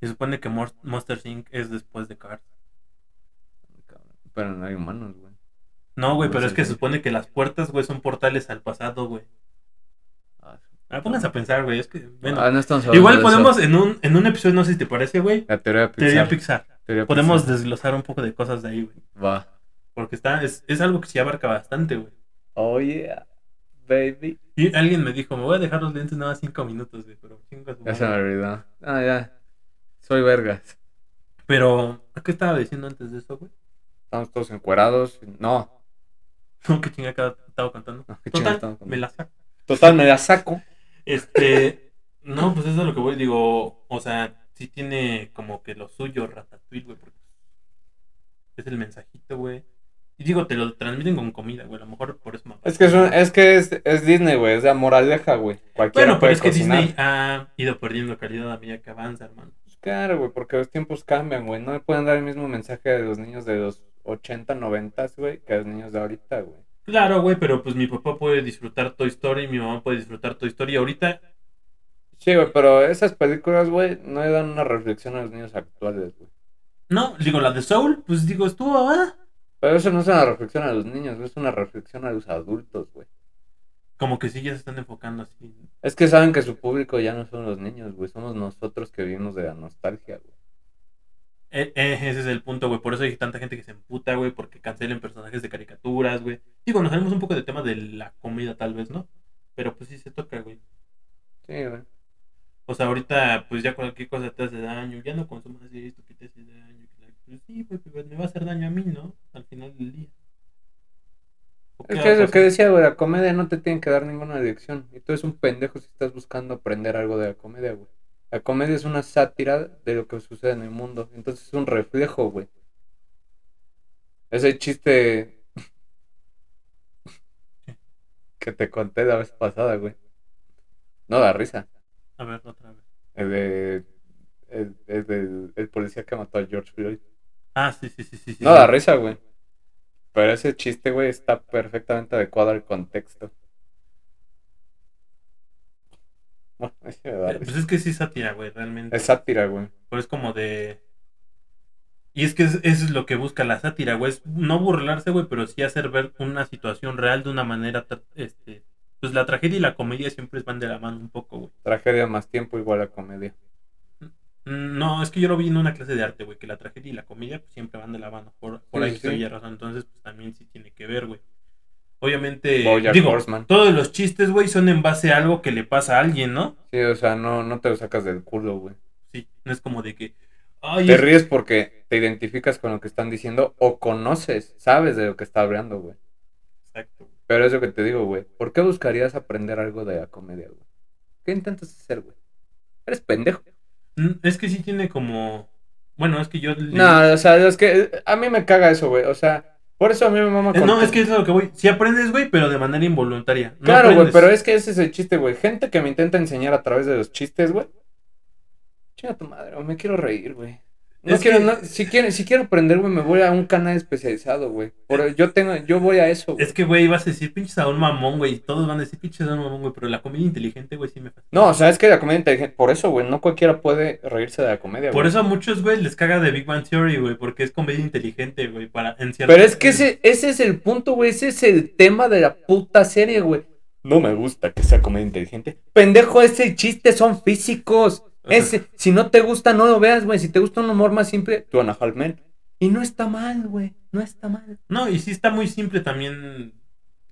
Se supone que Mor- Monster Inc. es después de Cars. Pero no hay humanos, güey. No, güey, No pero es que se supone que las puertas, güey, son portales al pasado, güey. Ah, sí. Ah, pónganse a pensar, güey, es que, bueno. Ah, no estamos hablando Igual de podemos en un, en un episodio, no sé si te parece, güey, La teoría de Pixar. teoría Pixar. Teoría Podemos Pixar. desglosar un poco de cosas de ahí, güey. Va. Porque está, es, es algo que sí abarca bastante, güey. Oh, yeah. Baby. Y alguien me dijo, me voy a dejar los lentes nada más cinco minutos, güey, pero chinga su Ya se me olvidó. Ah, ya. Soy vergas. Pero, ¿qué estaba diciendo antes de eso, güey? Estamos todos encuerados. No. No, qué chinga estaba contando. No, qué Total, contando. me la saco. Total, me la saco. Este, no, pues eso es lo que voy, digo, o sea, sí tiene como que lo suyo Ratatouille, güey, porque es el mensajito, güey. Y digo, te lo transmiten con comida, güey, a lo mejor por eso me Es que es, un- es, que es, es Disney, güey. Es la moraleja, güey. Cualquiera Bueno, pero es que. Disney ha ido perdiendo calidad a medida que avanza, hermano. Pues claro, güey, porque los tiempos cambian, güey. No me pueden dar el mismo mensaje a los niños de los 80, 90, güey, que a los niños de ahorita, güey. Claro, güey, pero pues mi papá puede disfrutar Toy Story, mi mamá puede disfrutar Toy Story. Ahorita, Sí, güey, pero esas películas, güey, no le dan una reflexión a los niños actuales, güey. no, digo, la de Soul, pues digo, estuvo, ah, Pero eso no es una reflexión a los niños, es una reflexión a los adultos, güey. como que sí ya se están enfocando así. Es que saben que su público ya no son los niños, güey, somos nosotros que vivimos de la nostalgia, güey. Eh, eh, ese es el punto, güey. Por eso hay tanta gente que se emputa, güey, porque cancelen personajes de caricaturas, güey. Digo, nos salimos un poco del tema de la comida, tal vez, ¿no? Pero pues sí se toca, güey. Sí, güey. O sea, ahorita, pues ya cualquier cosa te hace daño. Ya no consumas esto que te hace daño. Pues sí, pues me va a hacer daño a mí, ¿no? Al final del día. ¿O qué Es que es lo que decía, güey, la comedia no te tiene que dar ninguna dirección. Y tú eres un pendejo si estás buscando aprender algo de la comedia, güey. La comedia es una sátira de lo que sucede en el mundo. Entonces es un reflejo, güey. Ese chiste que te conté la vez pasada, güey. No da risa. A ver, otra vez. El de. El, el del el policía que mató a George Floyd. Ah, sí, sí, sí, sí. No da risa, güey. Pero ese chiste, güey, está perfectamente adecuado al contexto. Bueno, Sí me da Eh, Pues es que sí es sátira, güey, realmente. Es sátira, güey. Pero es como de. Y es que es- eso es lo que busca la sátira, güey. Es no burlarse, güey, pero sí hacer ver una situación real de una manera. tra- Este, pues la tragedia y la comedia siempre van de la mano un poco, güey. Tragedia más tiempo igual a comedia. Mm, No, es que yo lo vi en una clase de arte, güey, que la tragedia y la comedia pues, siempre van de la mano. Por, por Sí, ahí sí, ya razón. Entonces, pues también sí tiene que ver, güey. Obviamente, Bojack digo, Horseman. todos los chistes, güey, son en base a algo que le pasa a alguien, ¿no? Sí, o sea, no, no te lo sacas del culo, güey. Sí, no es como de que. Ay, Te es- ríes porque te identificas con lo que están diciendo o conoces, sabes de lo que está hablando, güey. Exacto. Pero es lo que te digo, güey. ¿Por qué buscarías aprender algo de la comedia, güey? ¿Qué intentas hacer, güey? Eres pendejo. Mm, Es que sí tiene como. Bueno, es que yo. No, o sea, es que a mí me caga eso, güey. O sea, por eso a mí me mama Eh, No, con- es que es lo que voy. Sí aprendes, güey, pero de manera involuntaria. No Claro, güey, pero es que ese es el chiste, güey. Gente que me intenta enseñar a través de los chistes, güey. Chinga tu madre, güey, me quiero reír, güey. No Es quiero, que- no, si quiero, si quiero aprender, güey, me voy a un canal especializado, güey. Por- Yo tengo, yo voy a eso. Es que, güey, vas a decir pinches a un mamón, güey. Todos van a decir pinches a un mamón, güey. Pero la comedia inteligente, güey, sí me fascina. No, o sea, es que la comedia inteligente, por eso, güey, no cualquiera puede reírse de la comedia, Por eso a muchos, güey, les caga de Big Bang Theory, güey. Porque es comedia inteligente, güey. Para, en Pero es que ese, ese es el punto, güey. Ese es el tema de la puta serie, güey. No me gusta que sea comedia inteligente. Pendejo, ese chiste son físicos. Ese, si no te gusta, no lo veas, güey. Si te gusta un humor más simple, tú Ana Halmen. Y no está mal, güey. No está mal. No, y sí está muy simple también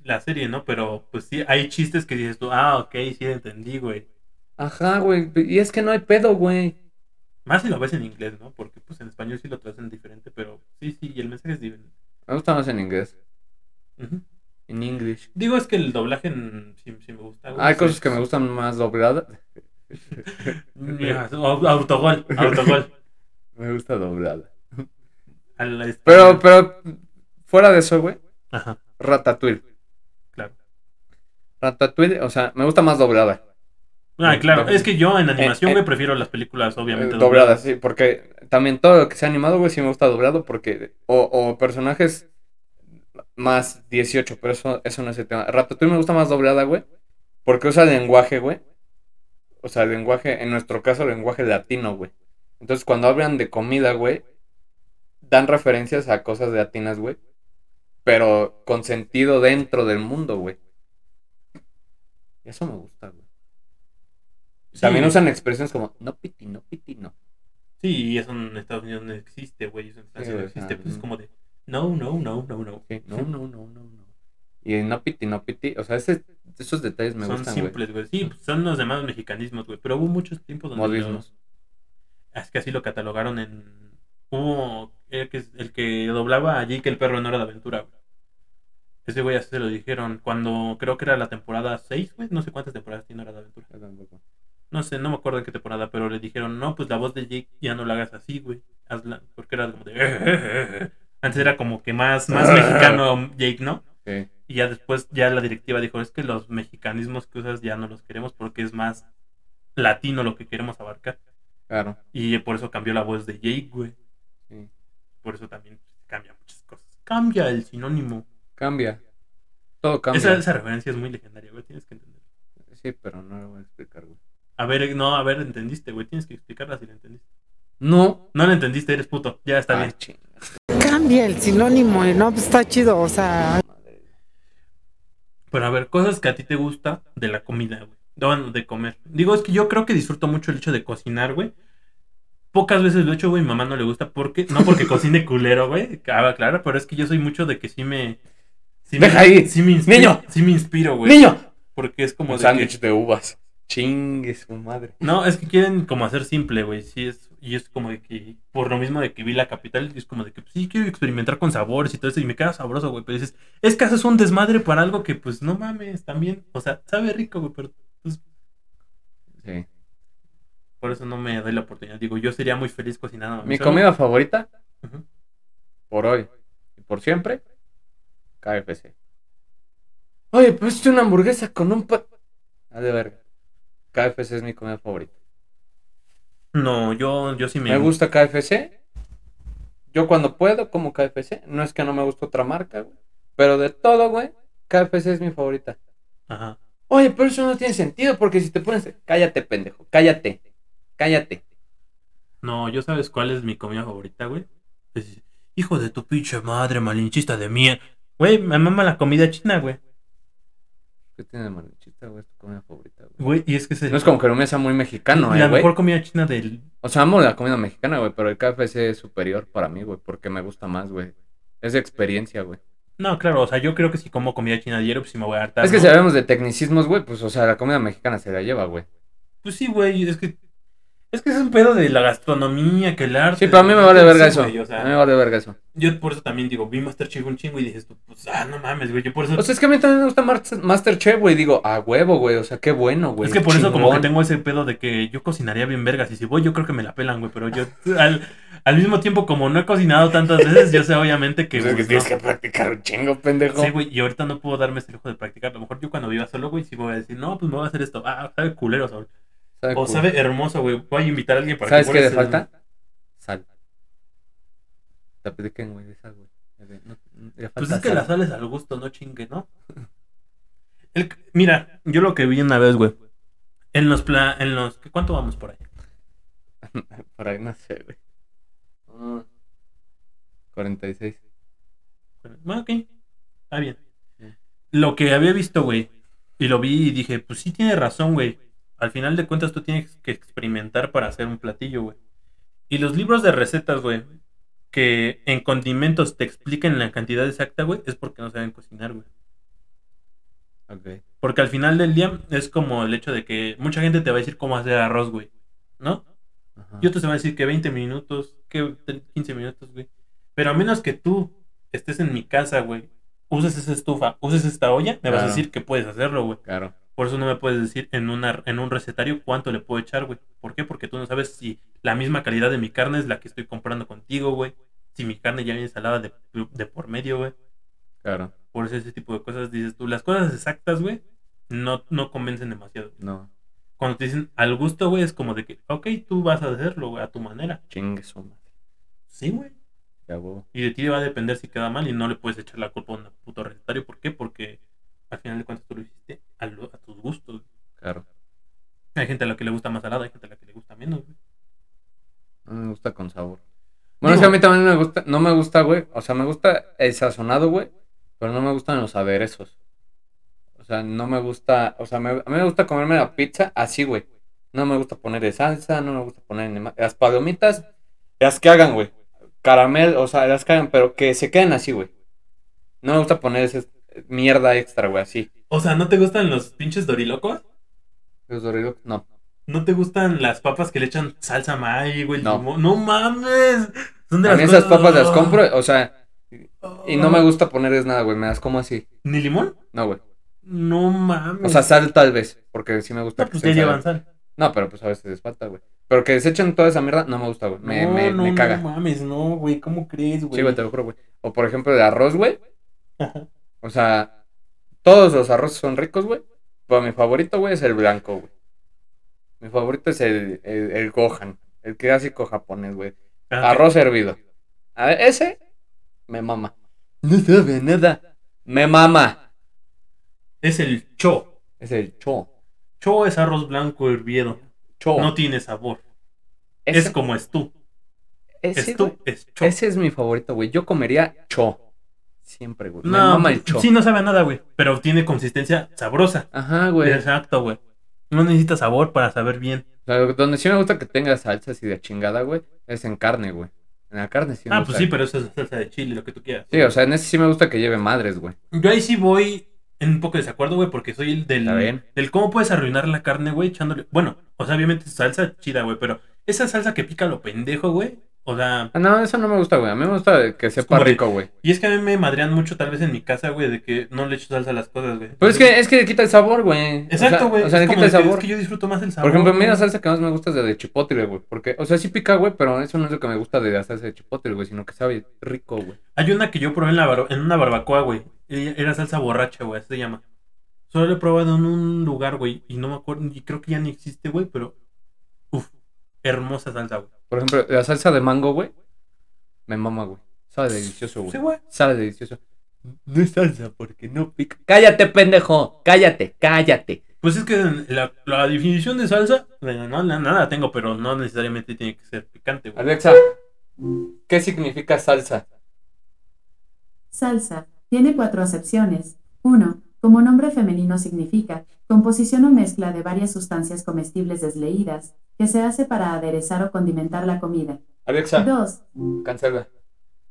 la serie, ¿no? Pero, pues sí, hay chistes que dices tú, ah, ok, sí entendí, güey. Ajá, güey. Y es que no hay pedo, güey. Más si lo ves en inglés, ¿no? Porque, pues, en español sí lo traducen diferente, pero sí, sí, y el mensaje es diferente. Me gusta más en inglés. En English. Digo, es que el doblaje en- sí, sí me gusta. güey. Hay cosas que me gustan más dobladas. Mira, au- autogol, autogol. Me gusta doblada. Pero, pero, fuera de eso, güey. Ajá, Ratatouille. claro. Ratatouille, o sea, me gusta más doblada. Ah, claro. De- Es que yo en animación, eh, güey, prefiero las películas, obviamente. Eh, Doblada, sí, porque también todo lo que sea animado, güey, sí me gusta doblado, porque, o, o personajes más 18, pero eso, eso no es el tema. Ratatouille me gusta más doblada, güey, porque usa lenguaje, güey. O sea, lenguaje, en nuestro caso, lenguaje latino, güey. Entonces, cuando hablan de comida, güey, dan referencias a cosas latinas, güey, pero con sentido dentro del mundo, güey. Y eso me gusta, güey. Sí. También usan expresiones como no piti, no piti, no. Sí, y eso en Estados Unidos no existe, güey. Eso en Francia Sí, no existe. Pues es como de, no, no, no, no, no. Sí, No, no, no, no, no. Y no piti, no piti. O sea, ese, esos detalles me son gustan, güey. simples, güey. Sí, pues, son los demás mexicanismos, güey. Pero hubo muchos tiempos donde. Modismos. lo- Es que así lo catalogaron en. Hubo. El que, el que doblaba a Jake el perro en Hora de Aventura, güey. Ese güey así se lo dijeron cuando creo que era la temporada 6, güey. No sé cuántas temporadas tiene Hora de Aventura. No sé, no me acuerdo en qué temporada, pero le dijeron, no, pues la voz de Jake ya no la hagas así, güey. Hazla, porque era como de... Antes era como que más, más mexicano Jake, ¿no? Sí. Y ya después, ya la directiva dijo, es que los mexicanismos que usas ya no los queremos porque es más latino lo que queremos abarcar. Claro. Y por eso cambió la voz de Jake, güey. Sí. Por eso también cambia muchas cosas. Cambia el sinónimo. Cambia. Todo cambia. Esa, esa referencia es muy legendaria, güey. Tienes que entender. Sí, pero no lo voy a explicar, güey. A ver, no, a ver, entendiste, güey. Tienes que explicarla si la entendiste. No. No la entendiste, eres puto. Ya está Ay, bien. Cambia el sinónimo y no, pues está chido, o sea. Pero a ver, cosas que a ti te gusta de la comida, güey. Bueno, de comer. Digo, es que yo creo que disfruto mucho el hecho de cocinar, güey. Pocas veces lo he hecho, güey. Mi mamá no le gusta porque. No porque cocine culero, güey. Claro, pero es que yo soy mucho de que sí me. Sí me- Deja ahí. Sí me inspiro, Niño. Sí me inspiro, güey. ¡Niño! Porque es como Un sándwich que- de uvas. Chingue su madre. No, es que quieren como hacer simple, güey. Sí, es. Y es como de que. Por lo mismo de que vi la capital, es como de que pues, sí quiero experimentar con sabores y todo eso. Y me queda sabroso, güey. Pero dices, es que haces un desmadre para algo que, pues no mames, también. O sea, sabe rico, güey, pero pues Sí. Por eso no me doy la oportunidad. Digo, yo sería muy feliz cocinando. a Mi solo. comida favorita, por hoy y por siempre, KFC. Oye, pues es una hamburguesa con un pa... Ah, de verga. KFC es mi comida favorita. No, yo, yo sí me. Me gusta KFC. Yo cuando puedo como KFC. No es que no me guste otra marca, güey. Pero de todo, güey, KFC es mi favorita. Ajá. Oye, pero eso no tiene sentido, porque si te pones. Cállate, pendejo. Cállate. Cállate. No, yo sabes cuál es mi comida favorita, güey. Hijo de tu pinche madre, malinchista de mierda. Güey, me mama la comida china, güey. ¿Qué tiene de malinchista, güey? Es tu comida favorita, güey. Güey, y es que es el- No es como que no me sea muy mexicano, la eh, güey. mejor comida china del. O sea, amo la comida mexicana, güey, pero el KFC es superior para mí, güey, porque me gusta más, güey. Es de experiencia, güey. No, claro, o sea, yo creo que si como comida china diario, pues sí me voy a hartar. Es que ¿no? si hablamos de tecnicismos, güey, pues, o sea, la comida mexicana se la lleva, güey. Pues sí, güey, es que. Es que es un pedo de la gastronomía, que el arte. Sí, pero a mí me vale Sí, verga eso. güey, o sea, A mí me vale verga eso. Yo por eso también digo, vi Masterchef un chingo y dices tú, pues, ah, no mames, güey. Yo por eso. O sea, es que a mí también me gusta Masterchef, güey. Digo, a huevo, güey. O sea, qué bueno, güey. es que por eso como que tengo ese pedo de que yo cocinaría bien vergas. Y si voy, yo creo que me la pelan, güey. Pero yo, al, al mismo tiempo, como no he cocinado tantas veces, yo sé obviamente que. Pues es que pues, tienes no. que practicar un chingo, pendejo. Sí, güey, y ahorita no puedo darme ese lujo de practicar. A lo mejor yo cuando viva solo, güey, sí voy a decir, no, pues me voy a hacer esto. Ah, sabe culero, ¿sabes? Sabe O cool. sabe hermoso, güey. Voy a invitar a alguien para ¿Sabes que qué le el- falta? Sal. Te apliquen, güey, de sal, güey. No- no- le Pues es que sal. la sal es al gusto, no chingue, ¿no? El- mira, yo lo que vi una vez, güey. En los pla en los ¿qué- ¿cuánto vamos por ahí? Por ahí no sé, güey. Ah, 46. Bueno, ok. Está bien. Lo que había visto, güey, y lo vi y dije, pues sí tiene razón, güey. Al final de cuentas tú tienes que experimentar para hacer un platillo, güey. Y los libros de recetas, güey, que en condimentos te expliquen la cantidad exacta, güey, es porque no saben cocinar, güey. Ok. Porque al final del día es como el hecho de que mucha gente te va a decir cómo hacer arroz, güey. ¿No? Ajá. Y otros te van a decir que 20 minutos, que 15 minutos, güey. Pero a menos que tú estés en mi casa, güey, uses esa estufa, uses esta olla, me vas a decir que puedes hacerlo, güey. Claro. Por eso no me puedes decir en, una, en un recetario cuánto le puedo echar, güey. ¿Por qué? Porque tú no sabes si la misma calidad de mi carne es la que estoy comprando contigo, güey. Si mi carne ya viene salada de, de por medio, güey. Claro. Por eso ese tipo de cosas dices tú. Las cosas exactas, güey, no, no convencen demasiado. No. Cuando te dicen al gusto, güey, es como de que, ok, tú vas a hacerlo, güey, a tu manera. Chingue su madre. Sí, güey. Ya, huevo. Y de ti va a depender si queda mal y no le puedes echar la culpa a un puto recetario. ¿Por qué? Porque al final de cuentas tú lo hiciste a, lo- a tus gustos. Claro. Hay gente a la que le gusta más salada, hay gente a la que le gusta menos, güey. No me gusta con sabor. Bueno, Digo- es que a mí también me gusta, no me gusta, güey. O sea, me gusta el sazonado, güey. Pero no me gustan los aderezos. O sea, no me gusta, o sea, me- a mí me gusta comerme la pizza así, güey. No me gusta ponerle salsa, no me gusta poner las palomitas, las que hagan, güey. Caramel, o sea, las que hagan, pero que se queden así, güey. No me gusta poner esa mierda extra, güey, así. O sea, ¿no te gustan los pinches dorilocos? Los Doritos, no. ¿No te gustan las papas que le echan salsa maíz, güey? No. limón? ¡No mames! Son de A las mí esas cosas- papas las compro, o sea, y no me Ah. gusta ponerles nada, güey. Me las como así. ¿Ni limón? No, güey. No mames. O sea, sal tal vez, porque sí me gusta No, pues ya llevan sal. No, pero pues a veces les falta, güey. Pero que desechen toda esa mierda, no me gusta, güey. Me, no, me, no, me caga. No mames, no, güey. ¿Cómo crees, güey? sí, güey, te lo juro, güey. O por ejemplo, el arroz, güey. Ajá. O sea, todos los arroces son ricos, güey. Pero mi favorito, güey, es el blanco, güey. Mi favorito es el, el, el Gohan, el clásico japonés, güey. Ah, Arroz hervido. A ver, ese me mama. No sabe nada. Me mama. Es el cho. Es el cho. Cho es arroz blanco hervido. Cho. No tiene sabor. ese, Es como es tú. ese, Es tú, güey, es cho. ese es mi favorito, güey. Yo comería cho. Siempre, güey. No, el cho. sí, no sabe a nada, güey. Pero tiene consistencia sabrosa. Ajá, güey. Exacto, güey. No necesita sabor para saber bien. O sea, donde sí me gusta que tenga salsas y de chingada, güey, es en carne, güey. En la carne sí me Ah, gusta. pues sí, pero eso es salsa de chile, lo que tú quieras. Sí, o sea, en ese sí me gusta que lleve madres, güey. Yo ahí sí voy en un poco de desacuerdo, güey, porque soy el del, del cómo puedes arruinar la carne, güey, echándole. Bueno, o sea, obviamente salsa chida, güey, pero esa salsa que pica lo pendejo, güey. O sea, Ah, no, eso no me gusta, güey. A mí me gusta que sepa rico, güey. y es que a mí me madrean mucho, tal vez en mi casa, güey, de que no le echo salsa a las cosas, güey. Pero es que, es que le quita el sabor, güey. Exacto, güey. O sea, le quita el de que- sabor. Es que yo disfruto más el sabor. Por ejemplo, a mí la salsa que más me gusta es la de chipotle, güey. Porque, o sea, sí pica, güey, pero eso no es lo que me gusta de la salsa de chipotle, güey, sino que sabe rico, güey. Hay una que yo probé en, la bar- en una barbacoa, güey. Ella- Era salsa borracha, güey, así se llama. Solo la he probado en un lugar, güey, y no me acuerdo, y creo que ya ni existe, güey, pero... Hermosa salsa, güey. Por ejemplo, la salsa de mango, güey, me mama, güey. Sabe delicioso, güey. Sí, güey. Sabe delicioso. No es salsa porque no pica. Cállate, pendejo. Cállate, cállate. Pues es que la, la definición de salsa, bueno, no, no, nada tengo, pero no necesariamente tiene que ser picante, güey. Alexa, ¿qué significa salsa? Salsa tiene cuatro acepciones. 1. Como nombre femenino significa composición o mezcla de varias sustancias comestibles desleídas que se hace para aderezar o condimentar la comida. Alexa, 2. cancela.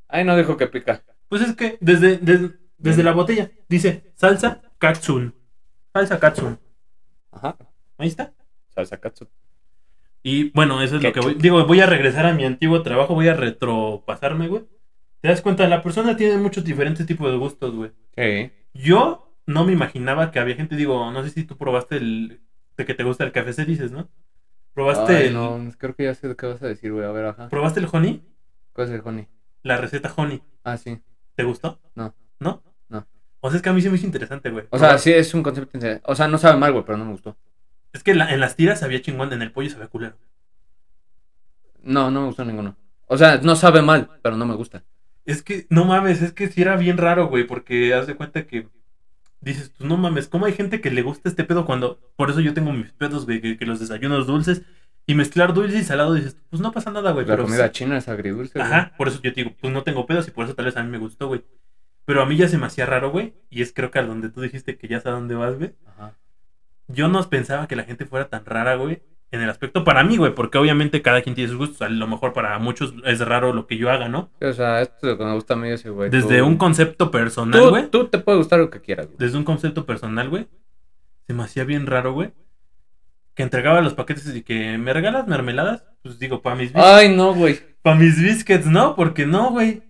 Ay, no dijo que pica. Pues es que desde, desde, desde la botella dice salsa katsun. Salsa katsun. Ajá. Ahí está. Salsa katsu. Y bueno, eso es lo que voy. Digo, voy a regresar a mi antiguo trabajo, voy a retropasarme, güey. Te das cuenta, la persona tiene muchos diferentes tipos de gustos, güey. Sí. Yo no me imaginaba que había gente, digo, no sé si tú probaste el. de que te gusta el café, se dices, ¿no? ¿Probaste Ay, el. no, creo que ya sé qué vas a decir, güey. A ver, ajá. ¿Probaste el honey? ¿Cuál es el honey? La receta honey. Ah, sí. ¿Te gustó? No. ¿No? No. O sea, es que a mí sí me hizo interesante, güey. O sea, sí es un concepto interesante. O sea, no sabe mal, güey, pero no me gustó. Es que la- en las tiras había chingón, en el pollo sabía culero. No, no me gustó ninguno. O sea, no sabe mal, pero no me gusta. Es que, no mames, es que sí era bien raro, güey, porque haz de cuenta que dices, pues no mames, ¿cómo hay gente que le gusta este pedo cuando... Por eso yo tengo mis pedos, güey, que, que los desayunos dulces y mezclar dulce y salado, dices, pues no pasa nada, güey. La pero comida sí- china es agridulce. güey. Ajá, por eso yo te digo, pues no tengo pedos y por eso tal vez a mí me gustó, güey. Pero a mí ya se me hacía raro, güey, y es creo que a donde tú dijiste que ya sabes a dónde vas, güey. Ajá. Yo no pensaba que la gente fuera tan rara, güey. En el aspecto para mí, güey, porque obviamente cada quien tiene sus gustos. A lo mejor para muchos es raro lo que yo haga, ¿no? O sea, esto es lo que me gusta a mí ese, güey. Desde Tú- un concepto personal, güey. tú te puede gustar lo que quieras, güey. Desde un concepto personal, güey. Se me hacía bien raro, güey. Que entregaba los paquetes y que me regalas mermeladas. Pues digo, para mis, bis- Ay, no, güey. pa' mis biscuits, ¿no? Porque no, güey.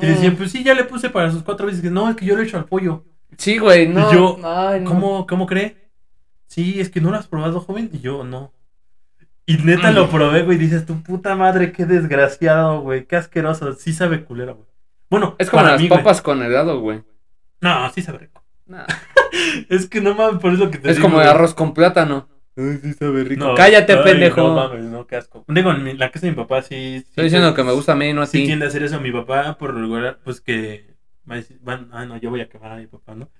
Y Mm. decían, pues sí, ya le puse para sus cuatro biscuits. No, es que yo le echo al pollo. Sí, güey, no. Y yo, Ay, no. ¿Cómo, ¿Cómo cree? Sí, es que no lo has probado, joven. Y yo, no. Y neta lo probé, güey. Y dices, tu puta madre, qué desgraciado, güey. Qué asqueroso. Sí sabe culero, güey. Bueno, Es como para las mí, güey. papas con helado, güey. No, sí sabe rico. Nah. Es que no mames, por eso que te Es digo, como el güey. arroz con plátano. Ay, sí sabe rico. No, Cállate, ay, pendejo. No mames, no, qué asco. Digo, en mi- la casa de mi papá sí. sí Estoy diciendo pues, que me gusta a mí, no a Sí ti. tiende a hacer eso. Mi papá, por regular, pues que. va a decir- van- ah, no, yo voy a quemar a mi papá, ¿no?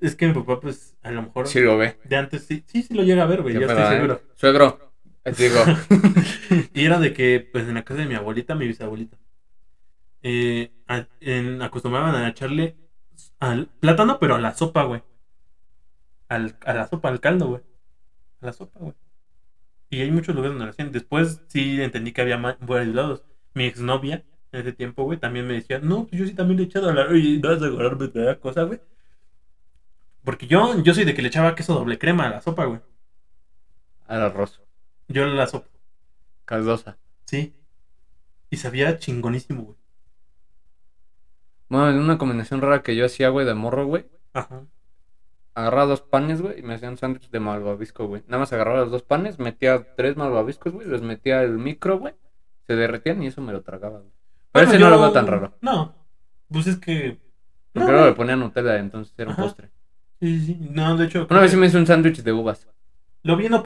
Es que mi papá, pues, a lo mejor. Sí lo ve. De antes sí, sí, sí lo llega a ver, güey. Qué Ya pedo, estoy ¿eh? seguro. Suegro. Digo. y era de que, pues, en la casa de mi abuelita, mi bisabuelita, eh, a- en- acostumbraban a echarle al plátano, pero a la sopa, güey. Al, a la sopa, al caldo, güey. A la sopa, güey. Y hay muchos lugares donde lo hacían. Después sí entendí que había más varios lados. Mi exnovia, en ese tiempo, güey, también me decía, no, pues yo sí también le he echado a la... Y no vas a acordarme de la cosa, güey. Porque yo, yo soy de que le echaba queso doble crema a la sopa, güey. Al arroz. Yo la sopa. Caldosa. Sí. Y sabía chingonísimo, güey. Bueno, una combinación rara que yo hacía, güey, de morro, güey. Ajá. Agarraba dos panes, güey, y me hacía un sándwich de malvavisco, güey. Nada más agarraba los dos panes, metía tres malvaviscos, güey, los metía al micro, güey. Se derretían y eso me lo tragaba, güey. Pero Bueno, ese no lo veo tan raro. No. Pues es que. Porque No, luego le ponía Nutella, entonces era un Ajá. postre. Sí, sí, sí. No, de hecho. Una vez sí me hice un sándwich de uvas. Lo vi en No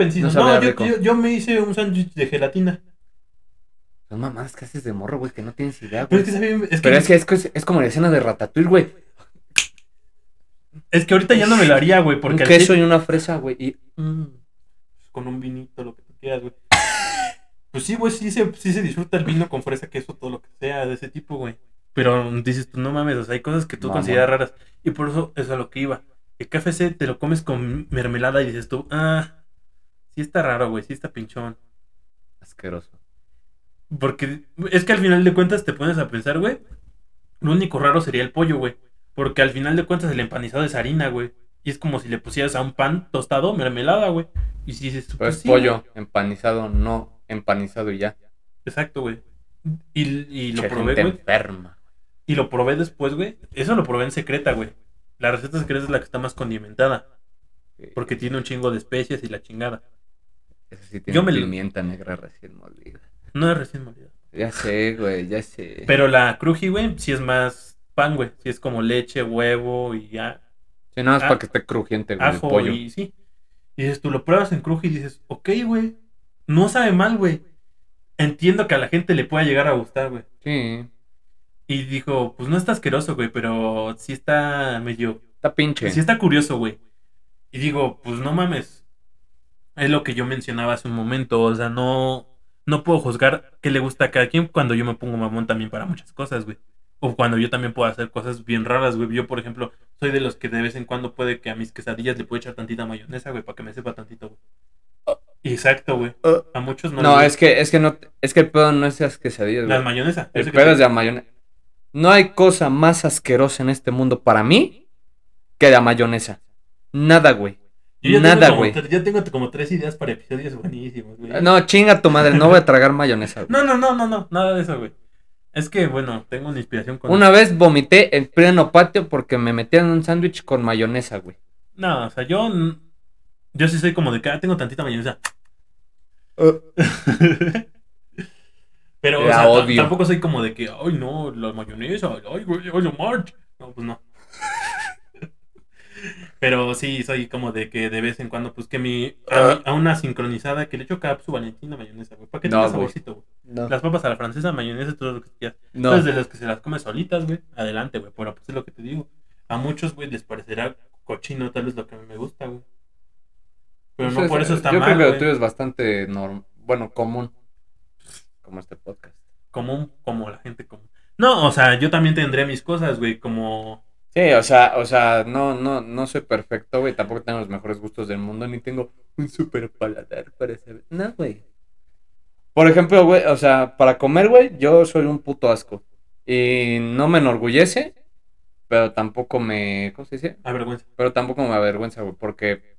yo, yo, yo me hice un sándwich de gelatina. Son mamadas que haces de morro, güey, que no tienes idea, Pero güey. es que, sabía- es que, Pero es que es, que es como la escena de Ratatouille, güey. es que ahorita ya no me lo haría, güey. Un Porque al queso y una fresa, güey. Y Mm, pues con un vinito, lo que tú quieras, güey. Pues sí, güey, sí se, sí se disfruta el vino con fresa, queso, todo lo que sea, de ese tipo, güey. Pero dices tú, no mames, o sea, hay cosas que tú consideras raras. Y por eso es a lo que iba. El KFC te lo comes con mermelada y dices tú, ah, sí está raro, güey, sí está pinchón. asqueroso. Porque es que al final de cuentas te pones a pensar, güey. Lo único raro sería el pollo, güey. Porque al final de cuentas el empanizado es harina, güey. Y es como si le pusieras a un pan tostado mermelada, güey. Y si dices, Pero es sí, pollo empanizado, no empanizado y ya. Exacto, güey. Y, y lo Che, probé, gente güey. enferma. Y lo probé después, güey. Eso lo probé en secreta, güey. La receta secreta es la que está más condimentada. Porque tiene un chingo de especias y la chingada. Eso sí tiene Yo me lo- pimienta negra recién molida. No es recién molida. Ya sé, güey, ya sé. Pero la cruji, güey, sí es más pan, güey. Sí es como leche, huevo y ya. Sí, nada más Ah, para que esté crujiente, güey, el ajo pollo. y sí. Y dices, tú lo pruebas en cruji y dices, ok, güey. No sabe mal, güey. Entiendo que a la gente le pueda llegar a gustar, güey. Sí, Y dijo, pues no está asqueroso, güey, pero sí está medio está pinche. Sí está curioso, güey. Y digo, pues no mames. Es lo que yo mencionaba hace un momento, o sea, no, no puedo juzgar qué le gusta a cada quien cuando yo me pongo mamón también para muchas cosas, güey. O cuando yo también puedo hacer cosas bien raras, güey. Yo, por ejemplo, soy de los que de vez en cuando puede que a mis quesadillas le puedo echar tantita mayonesa, güey, para que me sepa tantito, güey. Exacto, güey. Uh, A muchos no. No, les es que, es que no, es que el pedo no es las quesadillas, güey. mayonesa. El pedo es de la mayonesa. No hay cosa más asquerosa en este mundo para mí que la mayonesa. Nada, güey. Yo Nada, güey. Ya tengo como tres ideas para episodios buenísimos, güey. No, chinga tu madre, no voy a tragar mayonesa, güey. No, no, no, no, no, nada de eso, güey. Es que, bueno, tengo una inspiración con... Una vez vomité en pleno patio porque me metieron un sándwich con mayonesa, güey. No, o sea, yo... Yo sí soy como de que ah, tengo tantita mayonesa. Pero, o sea, tampoco soy como de que, ay, no, la mayonesa, ay, güey, ay, March. No, pues no. Pero sí, soy como de que de vez en cuando, pues que mi. A, mi- a una sincronizada que le echo capsu valentina mayonesa, güey. Para que No, tenga saborcito, güey. No. Las papas a la francesa, mayonesa, todo lo que quieras. No. Entonces, de los que se las come solitas, güey, adelante, güey. Pero pues es lo que te digo. A muchos, güey, les parecerá cochino, tal vez lo que a mí me gusta, güey. Pero no Pues por es- eso está Yo mal, creo que lo tuyo es bastante norm... bueno, común. Como este podcast. Común, como la gente común. No, o sea, yo también tendré mis cosas, güey, como... Sí, o sea, o sea, no, no, no soy perfecto, güey. Tampoco tengo los mejores gustos del mundo, ni tengo un super paladar para saber. No, güey. Por ejemplo, güey, o sea, para comer, güey, yo soy un puto asco. Y no me enorgullece, pero tampoco me. ¿Cómo se dice? Avergüenza. Pero tampoco me avergüenza, güey, porque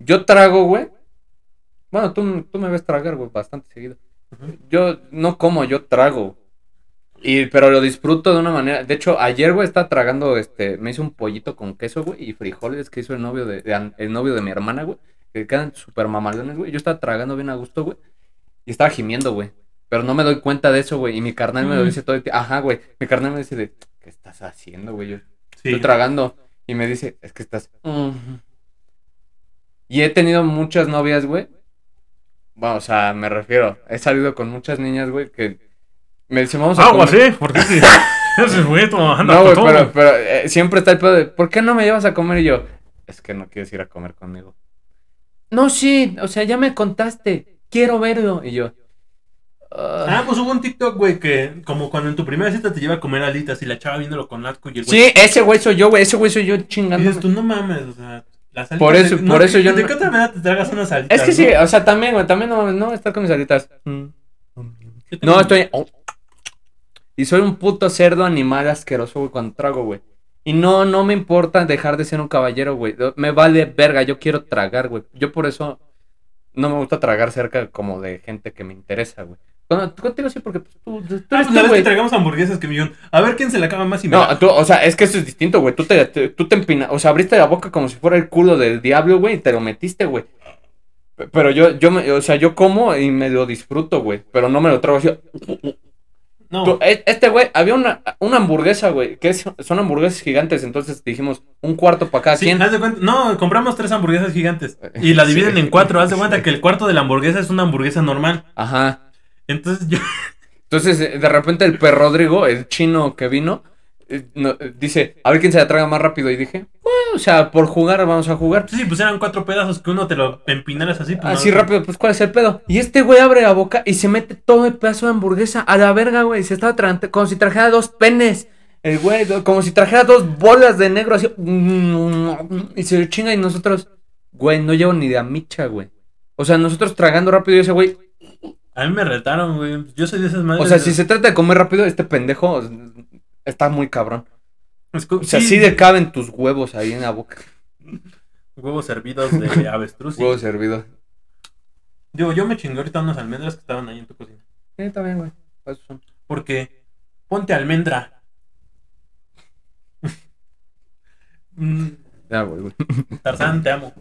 yo trago, güey. Bueno, tú, tú me ves tragar, güey, bastante seguido. Yo no como, yo trago. Y, pero lo disfruto de una manera. De hecho, ayer, güey, estaba tragando, este, me hice un pollito con queso, güey, y frijoles que hizo el novio de, el novio de mi hermana, güey. Que quedan súper mamalones, güey. Yo estaba tragando bien a gusto, güey. Y estaba gimiendo, güey. Pero no me doy cuenta de eso, güey. Y mi carnal me lo Mm. dice todo el tiempo. Ajá, güey. Mi carnal me dice de, ¿qué estás haciendo, güey? Yo, Sí. Estoy tragando. Y me dice, es que estás. Y he tenido muchas novias, güey. Bueno, o sea, me refiero. He salido con muchas niñas, güey, que me dicen, vamos a Agua, comer. sí, porque si ese güey anda No, güey, pero, pero eh, siempre está el pedo de, ¿por qué no me llevas a comer? Y yo, es que no quieres ir a comer conmigo. No, sí, o sea, ya me contaste. Quiero verlo. Y yo, "Ah". Ah, pues hubo un TikTok, güey, que como cuando en tu primera cita te lleva a comer alitas y la chava viéndolo con asco y el güey... Sí, ese güey soy yo, güey. Ese güey soy yo Y chingando. dices tú, no mames, o sea, las alitas... Por eso- de- por eso yo ¿De no- qué otra manera te tragas unas alitas? Es que sí, no? o sea, también, güey, también no mames, no estar con mis alitas. Mm. No, estoy. Y soy un puto cerdo animal asqueroso, güey, cuando trago, güey. Y no, no me importa dejar de ser un caballero, güey. Me vale verga, yo quiero tragar, güey. Yo por eso no me gusta tragar cerca como de gente que me interesa, güey. Cuando- Contigo sí, porque pues, tú, tú Ah, la vez que tragamos hamburguesas que millón. A ver quién se la acaba más y me No, la- tú, o sea, es que eso es distinto, güey. Tú te, te- tú te empinas, o sea, abriste la boca como si fuera el culo del diablo, güey, y te lo metiste, güey. Pero yo, yo, me, o sea, yo como y me lo disfruto, güey. Pero no me lo trago así. No, Tú- e- Este güey, había una, una hamburguesa, güey, que es- son hamburguesas gigantes, entonces dijimos un cuarto para cada Sí, haz de cuenta- no, compramos tres hamburguesas gigantes y la dividen Sí. en cuatro. Haz de cuenta que el cuarto de la hamburguesa es una hamburguesa normal. Ajá. Entonces yo, Entonces, de repente el perro Rodrigo, el chino que vino, no- eh, dice, a ver quién se la traga más rápido. Y dije, bueno, o sea, por jugar vamos a jugar. sí, pues eran cuatro pedazos que uno te lo empinaras así. pues, Así no- rápido, pues ¿cuál es el pedo? Y este güey abre la boca y se mete todo el pedazo de hamburguesa a la verga, güey. Se estaba tragando como si trajera dos penes. El güey, como si trajera dos bolas de negro así. Y se lo chinga y nosotros, güey, no llevo ni de a micha, güey. O sea, nosotros tragando rápido y ese güey. A mí me retaron, güey. Yo soy de esas madres. O sea, si se trata de comer rápido, este pendejo está muy cabrón. Es O sea, sí, sí le caben tus huevos ahí en la boca. Huevos hervidos de avestruz. sí. Huevos servidos. Digo, yo me chingué ahorita unas almendras que estaban ahí en tu cocina. Sí, está bien, güey. Eso son. Porque ponte almendra. Mm, Ya, güey, güey. Tarzán, te amo.